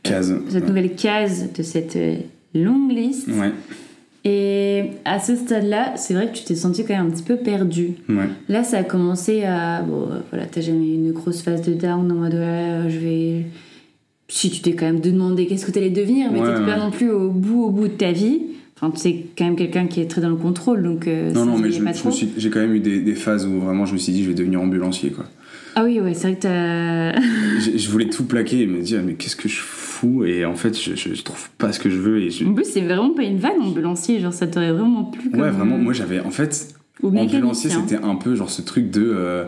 Case. cette nouvelle case de cette euh, longue liste. Ouais, Et à ce stade-là, c'est vrai que tu t'es senti quand même un petit peu perdu. ouais. Là, ça a commencé à. Bon, euh, voilà, t'as jamais eu une grosse phase de down en mode ouais, euh, je vais. Si tu t'es quand même demandé qu'est-ce que t'allais devenir, mais Ouais, t'étais pas non plus au bout, au bout de ta vie. Enfin, tu sais quand même quelqu'un qui est très dans le contrôle, donc. euh, Non, ça non, mais j'ai quand même eu des, des phases où vraiment je me suis dit je vais devenir ambulancier quoi. Ah oui, ouais, c'est vrai que t'as. J'ai- je voulais tout plaquer et me dire mais qu'est-ce que je fous et en fait je, je, je trouve pas ce que je veux et je... En plus, c'est vraiment pas une vanne, ambulancier. Genre, ça t'aurait vraiment plu. Comme... ouais vraiment moi j'avais en fait Ou ambulancier c'était un peu genre ce truc de euh,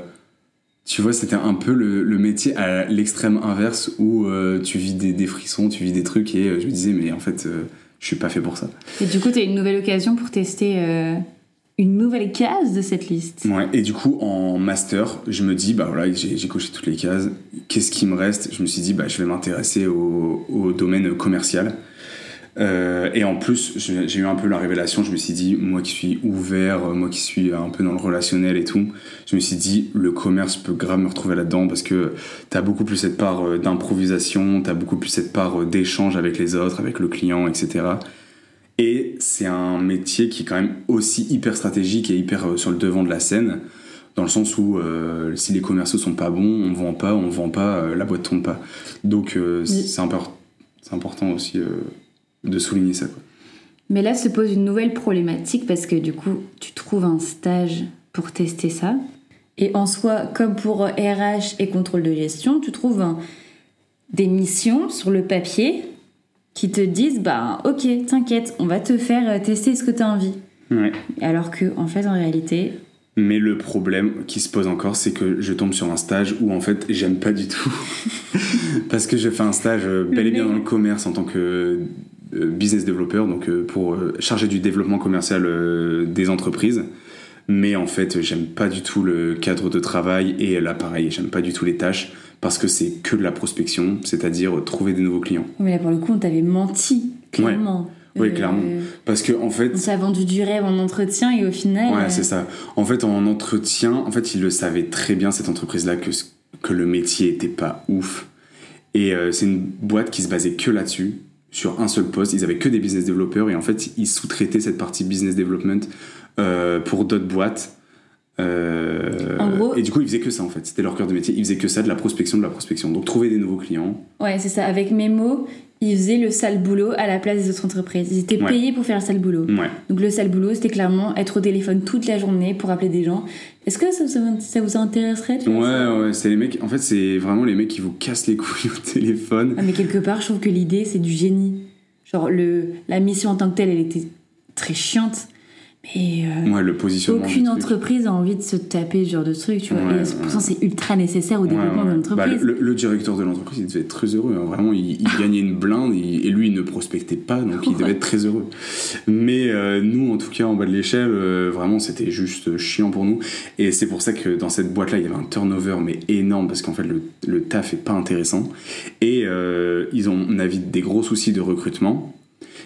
tu vois c'était un peu le, le métier à l'extrême inverse où euh, tu vis des, des frissons tu vis des trucs et euh, je me disais mais en fait euh, je suis pas fait pour ça Et du coup, t'as une nouvelle occasion pour tester euh, une nouvelle case de cette liste. Ouais, et du coup, en master, je me dis, bah voilà, j'ai coché toutes les cases. Qu'est-ce qui me reste? Je me suis dit, bah je vais m'intéresser au, domaine commercial. Euh, et en plus, j'ai eu un peu la révélation, je me suis dit, moi qui suis ouvert, moi qui suis un peu dans le relationnel et tout, je me suis dit, le commerce peut grave me retrouver là-dedans parce que t'as beaucoup plus cette part euh, d'improvisation, t'as beaucoup plus cette part euh, d'échange avec les autres, avec le client, etc. Et c'est un métier qui est quand même aussi hyper stratégique et hyper euh, sur le devant de la scène, dans le sens où euh, si les commerciaux sont pas bons, on vend pas, on vend pas, euh, la boîte tourne pas. Donc euh, c'est- Oui. c'est impor- c'est important aussi de souligner ça. quoi. Mais là se pose une nouvelle problématique parce que du coup, tu trouves un stage pour tester ça. Et en soi, comme pour RH et contrôle de gestion, tu trouves un- des missions sur le papier qui te disent bah ok, t'inquiète, on va te faire euh, tester ce que tu as envie. Ouais. Alors que en fait, en réalité, Mais le problème qui se pose encore, c'est que je tombe sur un stage où en fait j'aime pas du tout. Parce que je fais un stage euh, bel et bien dans le commerce en tant que euh, business developer, donc pour charger du développement commercial des entreprises. Mais en fait, j'aime pas du tout le cadre de travail et là, pareil, j'aime pas du tout les tâches parce que c'est que de la prospection, c'est-à-dire euh, trouver des nouveaux clients. mais là pour le coup, on t'avait menti, clairement. Oui, clairement. Parce que en fait, On t'a vendu du rêve en entretien et au final. Ouais, euh, c'est ça. En fait, en entretien, en fait, ils le savaient très bien, cette entreprise-là, que, que le métier était pas ouf. Et euh, c'est une boîte qui se basait que là-dessus, sur un seul poste. Ils avaient que des business développeurs et en fait, ils sous-traitaient cette partie business development euh, pour d'autres boîtes. Euh, En gros- et du coup, ils faisaient que ça en fait. C'était leur cœur de métier. Ils faisaient que ça, de la prospection, de la prospection. Donc, trouver des nouveaux clients. Ouais, c'est ça. Avec mes mots, ils faisaient le sale boulot à la place des autres entreprises. Ils étaient Ouais. payés pour faire le sale boulot. Ouais. Donc le sale boulot, c'était clairement être au téléphone toute la journée pour appeler des gens. Est-ce que ça, ça, ça vous intéresserait tu Ouais, ouais, c'est les mecs. En fait, c'est vraiment les mecs qui vous cassent les couilles au téléphone. Ah, mais quelque part, je trouve que l'idée, c'est du génie. Genre, le, la mission en tant que telle, elle était très chiante. Mais euh, Ouais, le positionnement. aucune entreprise a envie de se taper ce genre de truc, tu vois. Ouais, et c'est- pourtant, c'est ultra nécessaire au Ouais, développement ouais. d'une Bah, entreprise. le, le directeur de l'entreprise, il devait être très heureux. hein. Vraiment, il, il gagnait une blinde il- et lui, il ne prospectait pas, donc il devait être très heureux. Mais euh, nous, en tout cas, en bas de l'échelle, euh, vraiment, c'était juste chiant pour nous. Et c'est pour ça que dans cette boîte-là, il y avait un turnover, mais énorme, parce qu'en fait, le, le taf est pas intéressant. Et ils ont, on a vite des gros soucis de recrutement.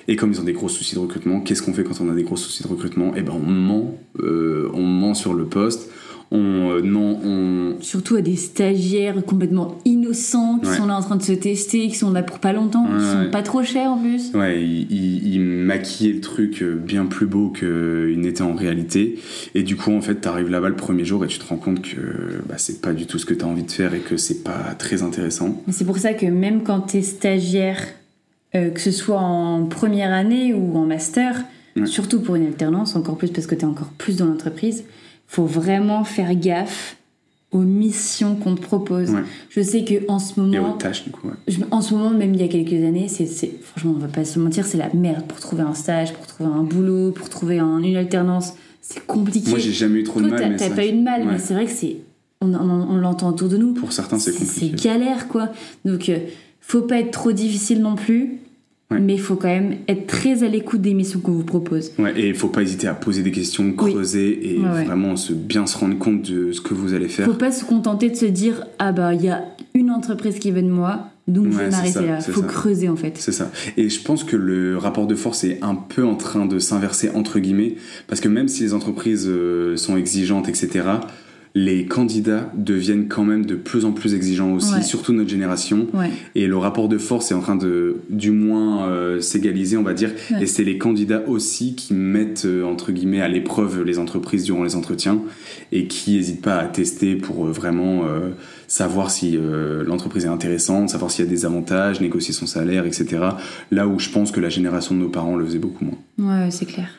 Et comme ils ont des gros soucis de recrutement, qu'est-ce qu'on fait quand on a des gros soucis de recrutement? Eh ben, on ment, euh, on ment sur le poste. On, euh, non, on, Surtout à des stagiaires complètement innocents qui Ouais. sont là en train de se tester, qui sont là pour pas longtemps, qui sont ouais. pas trop chers en plus. Ouais, il, il, il maquillait le truc euh, bien plus beau qu'il n'était en réalité. Et du coup, en fait, t'arrives là-bas le premier jour et tu te rends compte que bah, c'est pas du tout ce que t'as envie de faire et que c'est pas très intéressant. C'est pour ça que même quand t'es stagiaire, euh, que ce soit en première année ou en master, surtout pour une alternance, encore plus parce que tu es encore plus dans l'entreprise, faut vraiment faire gaffe aux missions qu'on te propose. Je sais que en ce moment, et aux tâches du coup. en ce moment, même il y a quelques années, c'est franchement, on va pas se mentir, c'est la merde pour trouver un stage, pour trouver un boulot, pour trouver une alternance. C'est compliqué. Moi, j'ai jamais eu trop de mal. T'as pas eu de mal, mais c'est vrai que c'est, on, on, l'entend autour de nous. Pour certains, c'est compliqué. C'est galère, quoi. Donc, euh, faut pas être trop difficile non plus. Mais il faut quand même être très à l'écoute des missions qu'on vous propose. Ouais, et il faut pas hésiter à poser des questions, creuser et vraiment se, bien se rendre compte de ce que vous allez faire. faut pas se contenter de se dire ah bah il y a une entreprise qui veut de moi, donc je vais m'arrêter là. Il faut creuser en fait. C'est ça. Et je pense que le rapport de force est un peu en train de s'inverser entre guillemets, parce que même si les entreprises euh, sont exigeantes, etc., les candidats deviennent quand même de plus en plus exigeants aussi, surtout notre génération. Et le rapport de force est en train de, du moins, euh, s'égaliser, on va dire. Et c'est les candidats aussi qui mettent, euh, entre guillemets, à l'épreuve les entreprises durant les entretiens et qui n'hésitent pas à tester pour euh, vraiment savoir si l'entreprise est intéressante, savoir s'il y a des avantages, négocier son salaire, etc. Là où je pense que la génération de nos parents le faisait beaucoup moins. Ouais, c'est clair.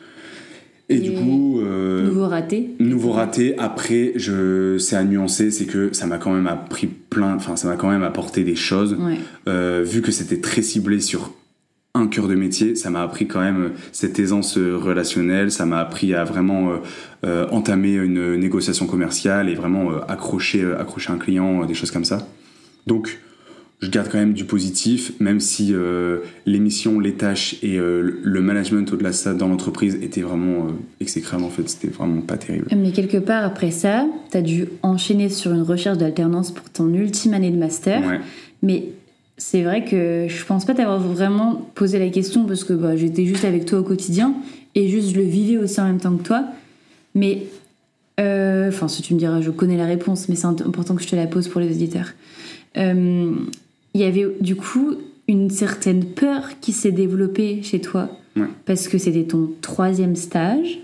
Et, du coup. Euh, nouveau raté. Nouveau raté. Après, je, c'est à nuancer, c'est que ça m'a quand même appris plein. Enfin, ça m'a quand même apporté des choses. Euh, vu que c'était très ciblé sur un cœur de métier, ça m'a appris quand même cette aisance relationnelle. Ça m'a appris à vraiment euh, entamer une négociation commerciale et vraiment accrocher, accrocher un client, des choses comme ça. Donc, je garde quand même du positif, même si euh, l'émission, les tâches et euh, le management au-delà de ça dans l'entreprise étaient vraiment euh, exécrables en fait, c'était vraiment pas terrible. Mais quelque part après ça, tu as dû enchaîner sur une recherche d'alternance pour ton ultime année de master. Mais c'est vrai que je pense pas t'avoir vraiment posé la question parce que bah, j'étais juste avec toi au quotidien et juste je le vivais aussi en même temps que toi. Mais, enfin, si tu me diras, je connais la réponse, mais c'est important que je te la pose pour les auditeurs il y avait du coup une certaine peur qui s'est développée chez toi. Parce que c'était ton troisième stage,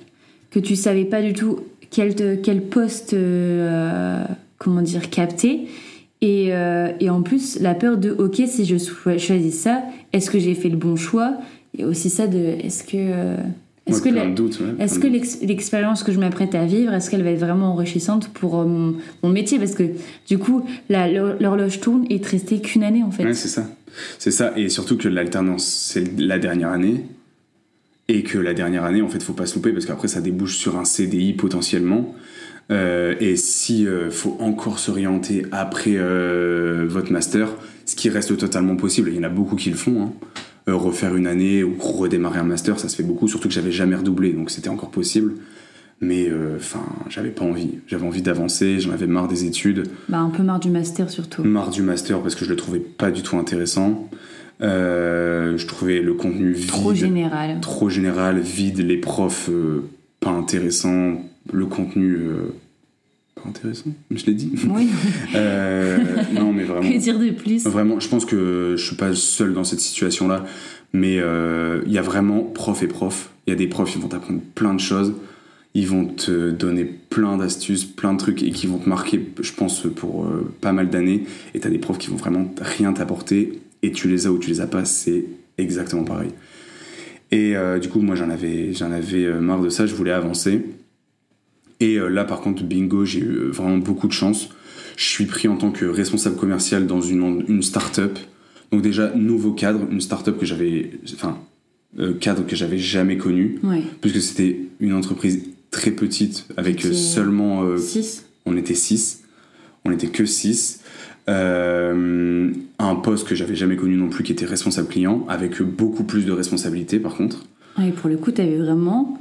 que tu savais pas du tout quel, quel poste, euh, comment dire, capter. Et, euh, et, en plus, la peur de, ok, si je choisis ça, est-ce que j'ai fait le bon choix? Et aussi ça de, est-ce que... Euh, est-ce que, est-ce que l'expérience que je m'apprête à vivre, est-ce qu'elle va être vraiment enrichissante pour euh, mon, métier? Parce que du coup, l'horloge tourne et restait qu'une année en fait. Ouais, c'est ça. C'est ça. Et surtout que l'alternance, c'est la dernière année. Et que la dernière année, en fait, faut pas se louper parce qu'après, ça débouche sur un CDI potentiellement. Euh, et si euh, faut encore s'orienter après votre master, ce qui reste totalement possible, il y en a beaucoup qui le font. Hein. Euh, refaire une année ou redémarrer un master, ça se fait beaucoup, surtout que j'avais jamais redoublé, donc c'était encore possible. Mais euh, enfin, j'avais pas envie. J'avais envie d'avancer, j'en avais marre des études. Bah, un peu marre du master surtout. Marre du master parce que je le trouvais pas du tout intéressant. Euh, je trouvais le contenu vide. Trop général. Trop général, vide, les profs pas intéressants, le contenu intéressant, je l'ai dit. Oui. euh, non, mais vraiment. Que dire de plus? Vraiment, je pense que je suis pas seul dans cette situation-là, mais euh, il y a vraiment prof et prof. Il y a des profs qui vont t'apprendre plein de choses, ils vont te donner plein d'astuces, plein de trucs et qui vont te marquer, je pense, pour euh, pas mal d'années. Et tu as des profs qui vont vraiment rien t'apporter et tu les as ou tu les as pas, c'est exactement pareil. Et du coup, moi, j'en avais, j'en avais marre de ça, je voulais avancer. Et euh, là, par contre, bingo, j'ai eu vraiment beaucoup de chance. Je suis pris en tant que responsable commercial dans une, une start-up. Donc déjà, nouveau cadre, une start-up que j'avais... Enfin, euh, cadre que j'avais jamais connu. Puisque c'était une entreprise très petite, avec seulement... 6 euh, On était 6. On n'était que 6. un poste que j'avais jamais connu non plus, qui était responsable client, avec beaucoup plus de responsabilités par contre. et pour le coup, tu avais vraiment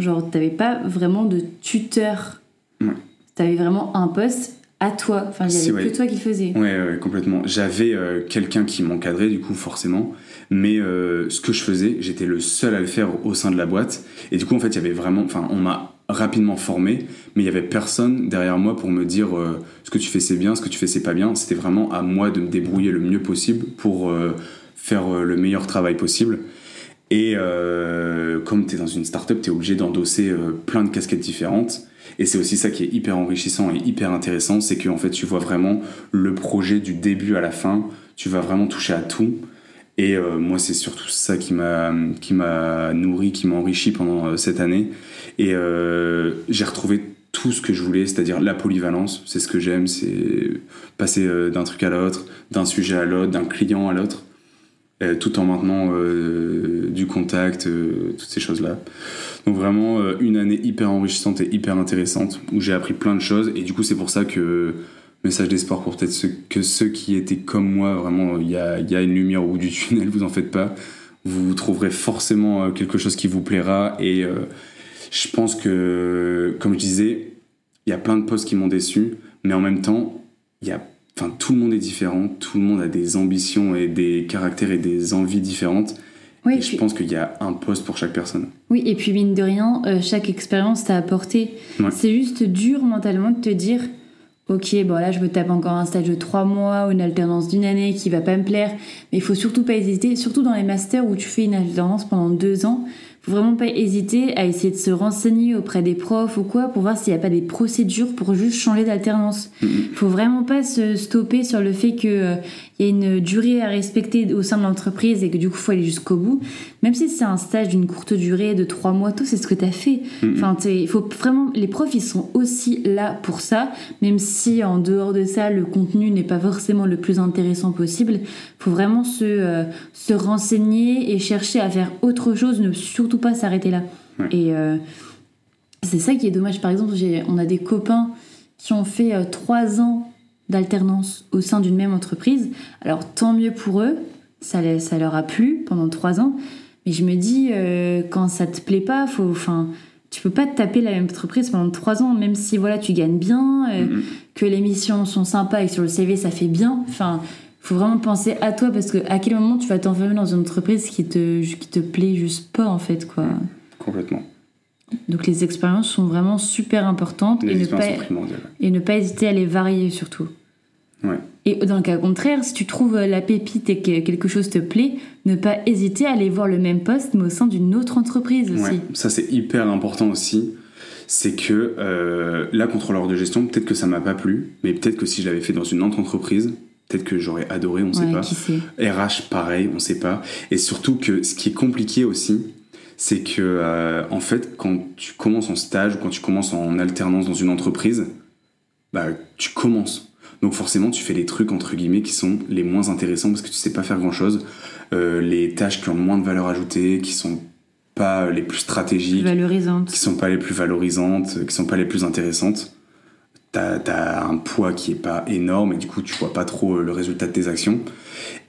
Genre, t'avais pas vraiment de tuteur. Ouais. T'avais vraiment un poste à toi. Enfin, il y avait que toi qui faisais. Ouais, ouais complètement. J'avais euh, quelqu'un qui m'encadrait, du coup, forcément. Mais euh, ce que je faisais, j'étais le seul à le faire au sein de la boîte. Et du coup, en fait, il y avait vraiment. Enfin, on m'a rapidement formé, mais il y avait personne derrière moi pour me dire euh, ce que tu fais c'est bien, ce que tu fais c'est pas bien. C'était vraiment à moi de me débrouiller le mieux possible pour faire le meilleur travail possible. Et euh, comme tu es dans une startup, tu es obligé d'endosser euh, plein de casquettes différentes. Et c'est aussi ça qui est hyper enrichissant et hyper intéressant, c'est qu'en fait tu vois vraiment le projet du début à la fin, tu vas vraiment toucher à tout. Et euh, moi, c'est surtout ça qui m'a qui m'a nourri, qui m'a enrichi pendant cette année. Et j'ai retrouvé tout ce que je voulais, c'est-à-dire la polyvalence. C'est ce que j'aime, c'est passer d'un truc à l'autre, d'un sujet à l'autre, d'un client à l'autre, tout en maintenant euh, du contact, euh, toutes ces choses-là. Donc vraiment euh, une année hyper enrichissante et hyper intéressante où j'ai appris plein de choses. Et du coup, c'est pour ça que message d'espoir pour peut-être ceux, que ceux qui étaient comme moi, vraiment, il y a, y a une lumière au bout du tunnel, vous en faites pas. Vous trouverez forcément euh, quelque chose qui vous plaira. Et euh, je pense que, comme je disais, il y a plein de postes qui m'ont déçu, mais en même temps, il y a, enfin, tout le monde est différent, tout le monde a des ambitions et des caractères et des envies différentes. Oui, et je puis- pense qu'il y a un poste pour chaque personne. Oui, et puis mine de rien, euh, chaque expérience t'a apporté. Ouais. C'est juste dur mentalement de te dire Ok, bon là je me tape encore un stage de trois mois ou une alternance d'une année qui va pas me plaire, mais il faut surtout pas hésiter, surtout dans les masters où tu fais une alternance pendant deux ans, faut vraiment pas hésiter à essayer de se renseigner auprès des profs ou quoi pour voir s'il n'y a pas des procédures pour juste changer d'alternance. Mhm. faut vraiment pas se stopper sur le fait que euh, il y a une durée à respecter au sein de l'entreprise et que du coup faut aller jusqu'au bout. Même si c'est un stage d'une courte durée de trois mois, tout c'est ce que tu as fait. Mhm. Enfin, il faut vraiment les profs ils sont aussi là pour ça, même si en dehors de ça le contenu n'est pas forcément le plus intéressant possible. Faut vraiment se euh, se renseigner et chercher à faire autre chose, ne surtout pas s'arrêter là. Ouais. Et euh, c'est ça qui est dommage. Par exemple, on a des copains qui ont fait euh, trois ans d'alternance au sein d'une même entreprise. Alors tant mieux pour eux, ça, les- ça leur a plu pendant trois ans. Mais je me dis, euh, quand ça te plaît pas, faut, enfin, tu peux pas te taper la même entreprise pendant trois ans, même si voilà, tu gagnes bien, Mhm. que les missions sont sympas et que sur le CV ça fait bien. Enfin, faut vraiment penser à toi parce que à quel moment tu vas t'enfermer dans une entreprise qui te, qui te plaît juste pas en fait quoi. Complètement. Donc les expériences sont vraiment super importantes Les et ne, pas, et ne pas hésiter à les varier surtout. Ouais. Et dans le cas contraire, si tu trouves la pépite et que quelque chose te plaît, ne pas hésiter à aller voir le même poste mais au sein d'une autre entreprise aussi. Ouais, ça c'est hyper important aussi. C'est que euh, là, contrôleur de gestion, peut-être que ça m'a pas plu, mais peut-être que si je l'avais fait dans une autre entreprise, peut-être que j'aurais adoré, on sait Ouais, pas. qui sait. RH, pareil, on sait pas. Et surtout que ce qui est compliqué aussi, c'est que euh, en fait, quand tu commences en stage ou quand tu commences en alternance dans une entreprise, bah tu commences. Donc forcément, tu fais les trucs entre guillemets qui sont les moins intéressants parce que tu sais pas faire grand chose. les tâches qui ont le moins de valeur ajoutée, qui sont pas les plus stratégiques, Valorisante. qui sont pas les plus valorisantes, qui sont pas les plus intéressantes. T'as as un poids qui est pas énorme et du coup tu vois pas trop euh, le résultat de tes actions.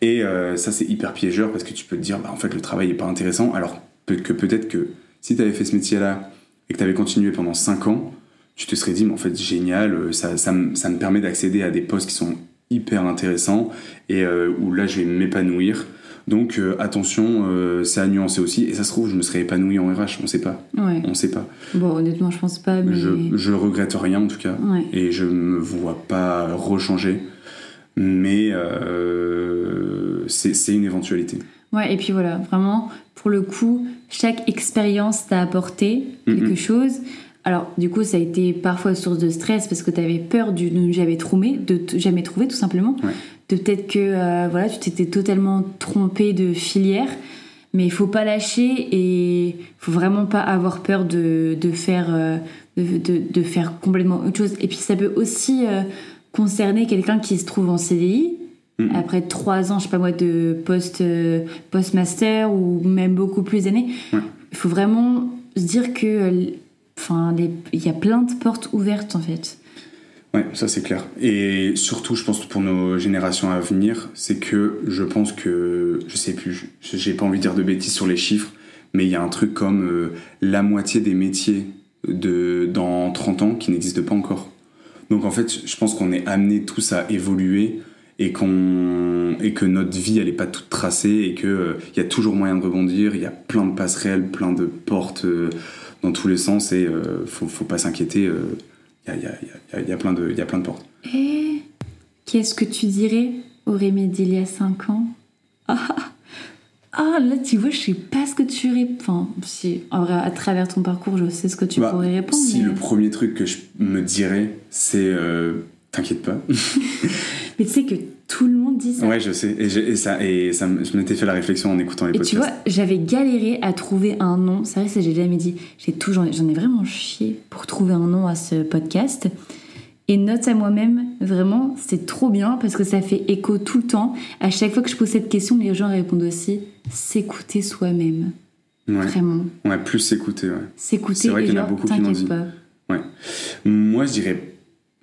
Et euh, ça c'est hyper piégeur parce que tu peux te dire bah en fait le travail est pas intéressant alors que peut-être que si tu avais fait ce métier-là et que tu avais continué pendant 5 ans, tu te serais dit mais en fait génial, euh, ça, ça, me- ça me permet d'accéder à des postes qui sont hyper intéressants et où là je vais m'épanouir. Donc euh, attention, euh, c'est à nuancer aussi. Et ça se trouve, je me serais épanoui en RH, on sait pas. Ouais. On sait pas. Bon, honnêtement, je pense pas, mais. Je, je regrette rien en tout cas. Ouais. Et je me vois pas rechanger. Mais euh, c'est une éventualité. Ouais, et puis voilà, vraiment, pour le coup, chaque expérience t'a apporté quelque chose. Alors, du coup, ça a été parfois source de stress parce que t'avais peur du- de ne jamais trouver, de jamais trouver, tout simplement. Ouais. De peut-être que, euh, voilà, tu t'étais totalement trompé de filière. Mais il faut pas lâcher et faut vraiment pas avoir peur de, de faire, euh, de, de- de faire complètement autre chose. Et puis, ça peut aussi euh, concerner quelqu'un qui se trouve en CDI, Mhm. après trois ans, je sais pas moi, de post, euh, post-master ou même beaucoup plus d'années, il Ouais. faut vraiment se dire que, enfin, il y a plein de portes ouvertes en fait. Ouais, ça c'est clair. Et surtout, je pense pour nos générations à venir, c'est que je pense que, je sais plus, j'ai pas envie de dire de bêtises sur les chiffres, mais il y a un truc comme euh, la moitié des métiers de, dans 30 ans qui n'existent pas encore. Donc en fait, je pense qu'on est amenés tous à évoluer et, qu'on, et que notre vie, elle est pas toute tracée et qu'il il y a toujours moyen de rebondir, il y a plein de passerelles, plein de portes euh, dans tous les sens et euh, faut, faut pas s'inquiéter. Il y, a, y, a, y, a, y a plein de, il y a plein de portes. Et qu'est-ce que tu dirais au Rémi d'il y a cinq ans? Ah, ah, là tu vois, je sais pas ce que tu réponds. Si, en vrai, à travers ton parcours, je sais ce que tu Bah, pourrais répondre. Si mais... le premier truc que je me dirais, c'est euh, t'inquiète pas. mais tu sais que Tout le monde dit ça. Ouais, je sais. Et, et ça, et ça, je m'étais fait la réflexion en écoutant les Et podcasts. tu vois, j'avais galéré à trouver un nom. C'est vrai ça, j'ai jamais dit. J'ai tout, j'en ai vraiment chié pour trouver un nom à ce podcast. Et note à moi-même, vraiment, c'est trop bien parce que ça fait écho tout le temps. À chaque fois que je pose cette question, les gens répondent aussi s'écouter soi-même. ouais. Vraiment. ouais, plus s'écouter, ouais. S'écouter C'est vrai qu'il y en a beaucoup qui t'inquiète dit. pas. Moi, je dirais.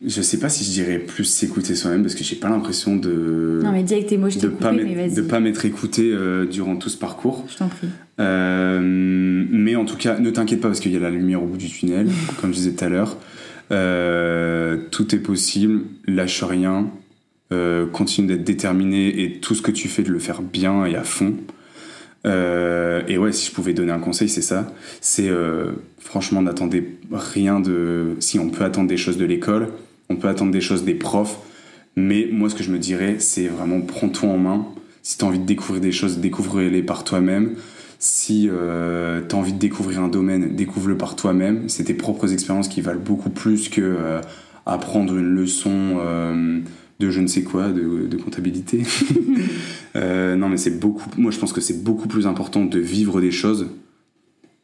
Je sais pas si je dirais plus s'écouter soi-même parce que j'ai pas l'impression de. Non, mais dis avec tes mots, je de pas coupé, mais de pas m'être écouté euh, durant tout ce parcours. Je t'en prie. Euh, mais en tout cas, ne t'inquiète pas parce qu'il y a la lumière au bout du tunnel, comme je disais tout à l'heure. Euh, tout est possible, lâche rien, continue d'être déterminé et tout ce que tu fais de le faire bien et à fond. Et ouais, si je pouvais donner un conseil, c'est ça. C'est franchement, n'attendez rien de. Si on peut attendre des choses de l'école, on peut attendre des choses des profs, mais moi, ce que je me dirais, c'est vraiment prends-toi en main. Si tu as envie de découvrir des choses, découvre-les par toi-même. Si euh, tu as envie de découvrir un domaine, découvre-le par toi-même. C'est tes propres expériences qui valent beaucoup plus que euh, apprendre une leçon euh, de je ne sais quoi, de, de comptabilité. Euh, non, mais c'est beaucoup. Moi, je pense que c'est beaucoup plus important de vivre des choses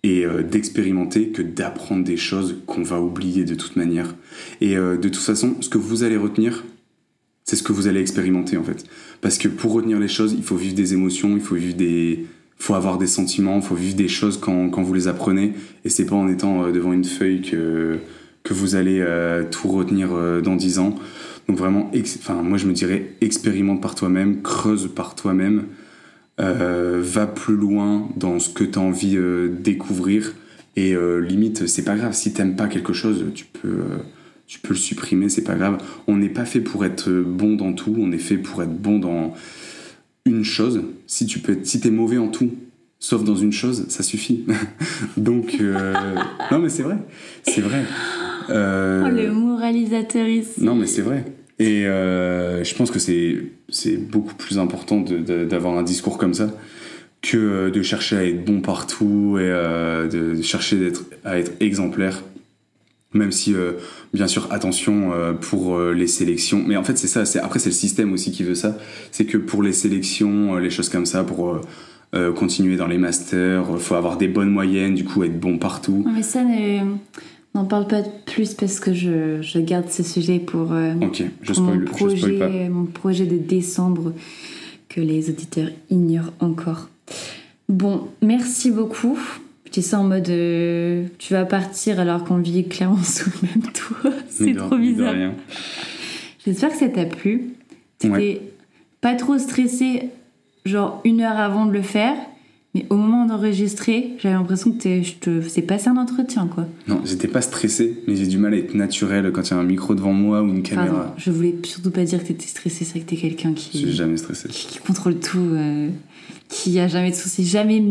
et euh, d'expérimenter que d'apprendre des choses qu'on va oublier de toute manière. Et euh, de toute façon, ce que vous allez retenir, c'est ce que vous allez expérimenter en fait. Parce que pour retenir les choses, il faut vivre des émotions, il faut vivre des, faut avoir des sentiments, il faut vivre des choses quand, quand vous les apprenez. Et c'est pas en étant euh, devant une feuille que que vous allez tout retenir dans 10 ans. Donc vraiment, enfin moi je me dirais expérimente par toi-même, creuse par toi-même, euh, va plus loin dans ce que tu as envie euh, de découvrir. Et euh, limite, c'est pas grave si t'aimes pas quelque chose, tu peux euh, tu peux le supprimer, c'est pas grave. On n'est pas fait pour être bon dans tout, on est fait pour être bon dans une chose. Si tu peux être, si t'es mauvais en tout, sauf dans une chose, ça suffit. Donc non mais c'est vrai, c'est vrai. Oh, le moralisateur ici. non, mais c'est vrai. Et euh, je pense que c'est beaucoup plus important d'avoir un discours comme ça que euh, de chercher à être bon partout et euh, de, chercher d'être à être exemplaire. Même si, bien sûr, attention pour les sélections. Mais en fait, c'est ça. Après, c'est le système aussi qui veut ça. C'est que pour les sélections, les choses comme ça, pour continuer dans les masters, il faut avoir des bonnes moyennes, du coup, être bon partout. Mais ça, ne- n'en parle pas plus parce que je, je garde ce sujet pour, euh, Ok, je pour mon, je projet, pas. mon projet de décembre que les auditeurs ignorent encore. Bon, merci beaucoup. Dis ça en mode euh, tu vas partir alors qu'on vit clairement sous le même toit. C'est trop bizarre. J'espère que ça t'a plu. T'étais Ouais. pas trop stressé, genre une heure avant de le faire, mais au moment d'enregistrer, j'avais l'impression que t'es- je te faisais passer un entretien, quoi. Non, j'étais pas stressé, mais j'ai du mal à être naturel quand il y a un micro devant moi ou une Pardon, caméra. je voulais surtout pas dire que t'étais stressé, c'est vrai que t'es quelqu'un Je suis qui, jamais stressé. qui, qui contrôle tout, euh, qui a jamais de soucis, jamais,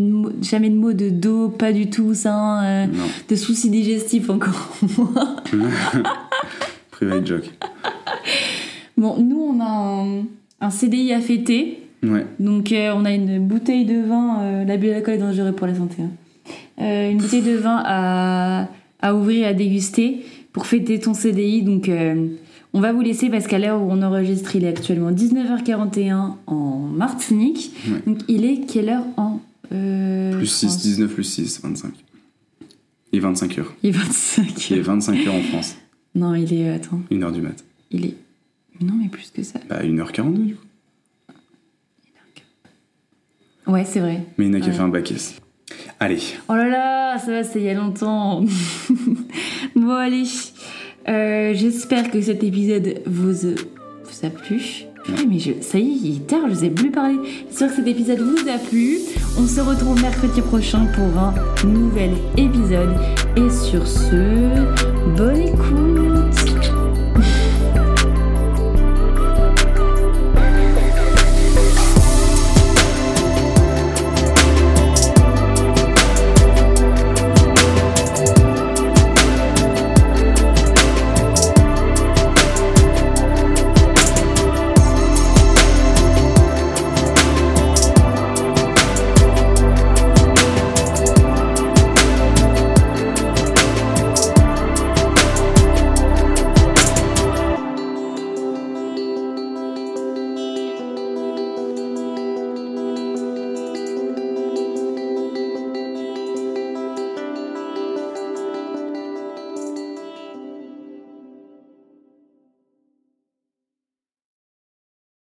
jamais de mots de dos, pas du tout, ça, euh, Non, de soucis digestifs encore moins. private joke. Bon, nous on a un, un CDI à fêter. Ouais, Donc euh, on a une bouteille de vin, euh, l'abus d'alcool est dangereux pour la santé. hein. Euh, une bouteille de vin à, à ouvrir, à déguster pour fêter ton CDI. Donc euh, on va vous laisser parce qu'à l'heure où on enregistre, il est actuellement 19h41 en Martinique. Ouais. Donc il est quelle heure en euh, plus 6, France 19 plus 6, 25. Et 25 heures. Il est 25 Il est heures. 25 heures en France. Non, il est... Attends, 1h du mat. il est... Non, mais plus que ça. Bah, 1h42 du coup. Ouais, c'est vrai. Mais il n'a qu'à Ouais. faire un bac S. Allez, Oh là là, ça va, c'est il y a longtemps. bon, allez. Euh, J'espère que cet épisode vous, vous a plu. Ouais, mais je, ça y est, il est tard, je vous ai plus parlé. J'espère que cet épisode vous a plu. On se retrouve mercredi prochain pour un nouvel épisode. Et sur ce, bonne écoute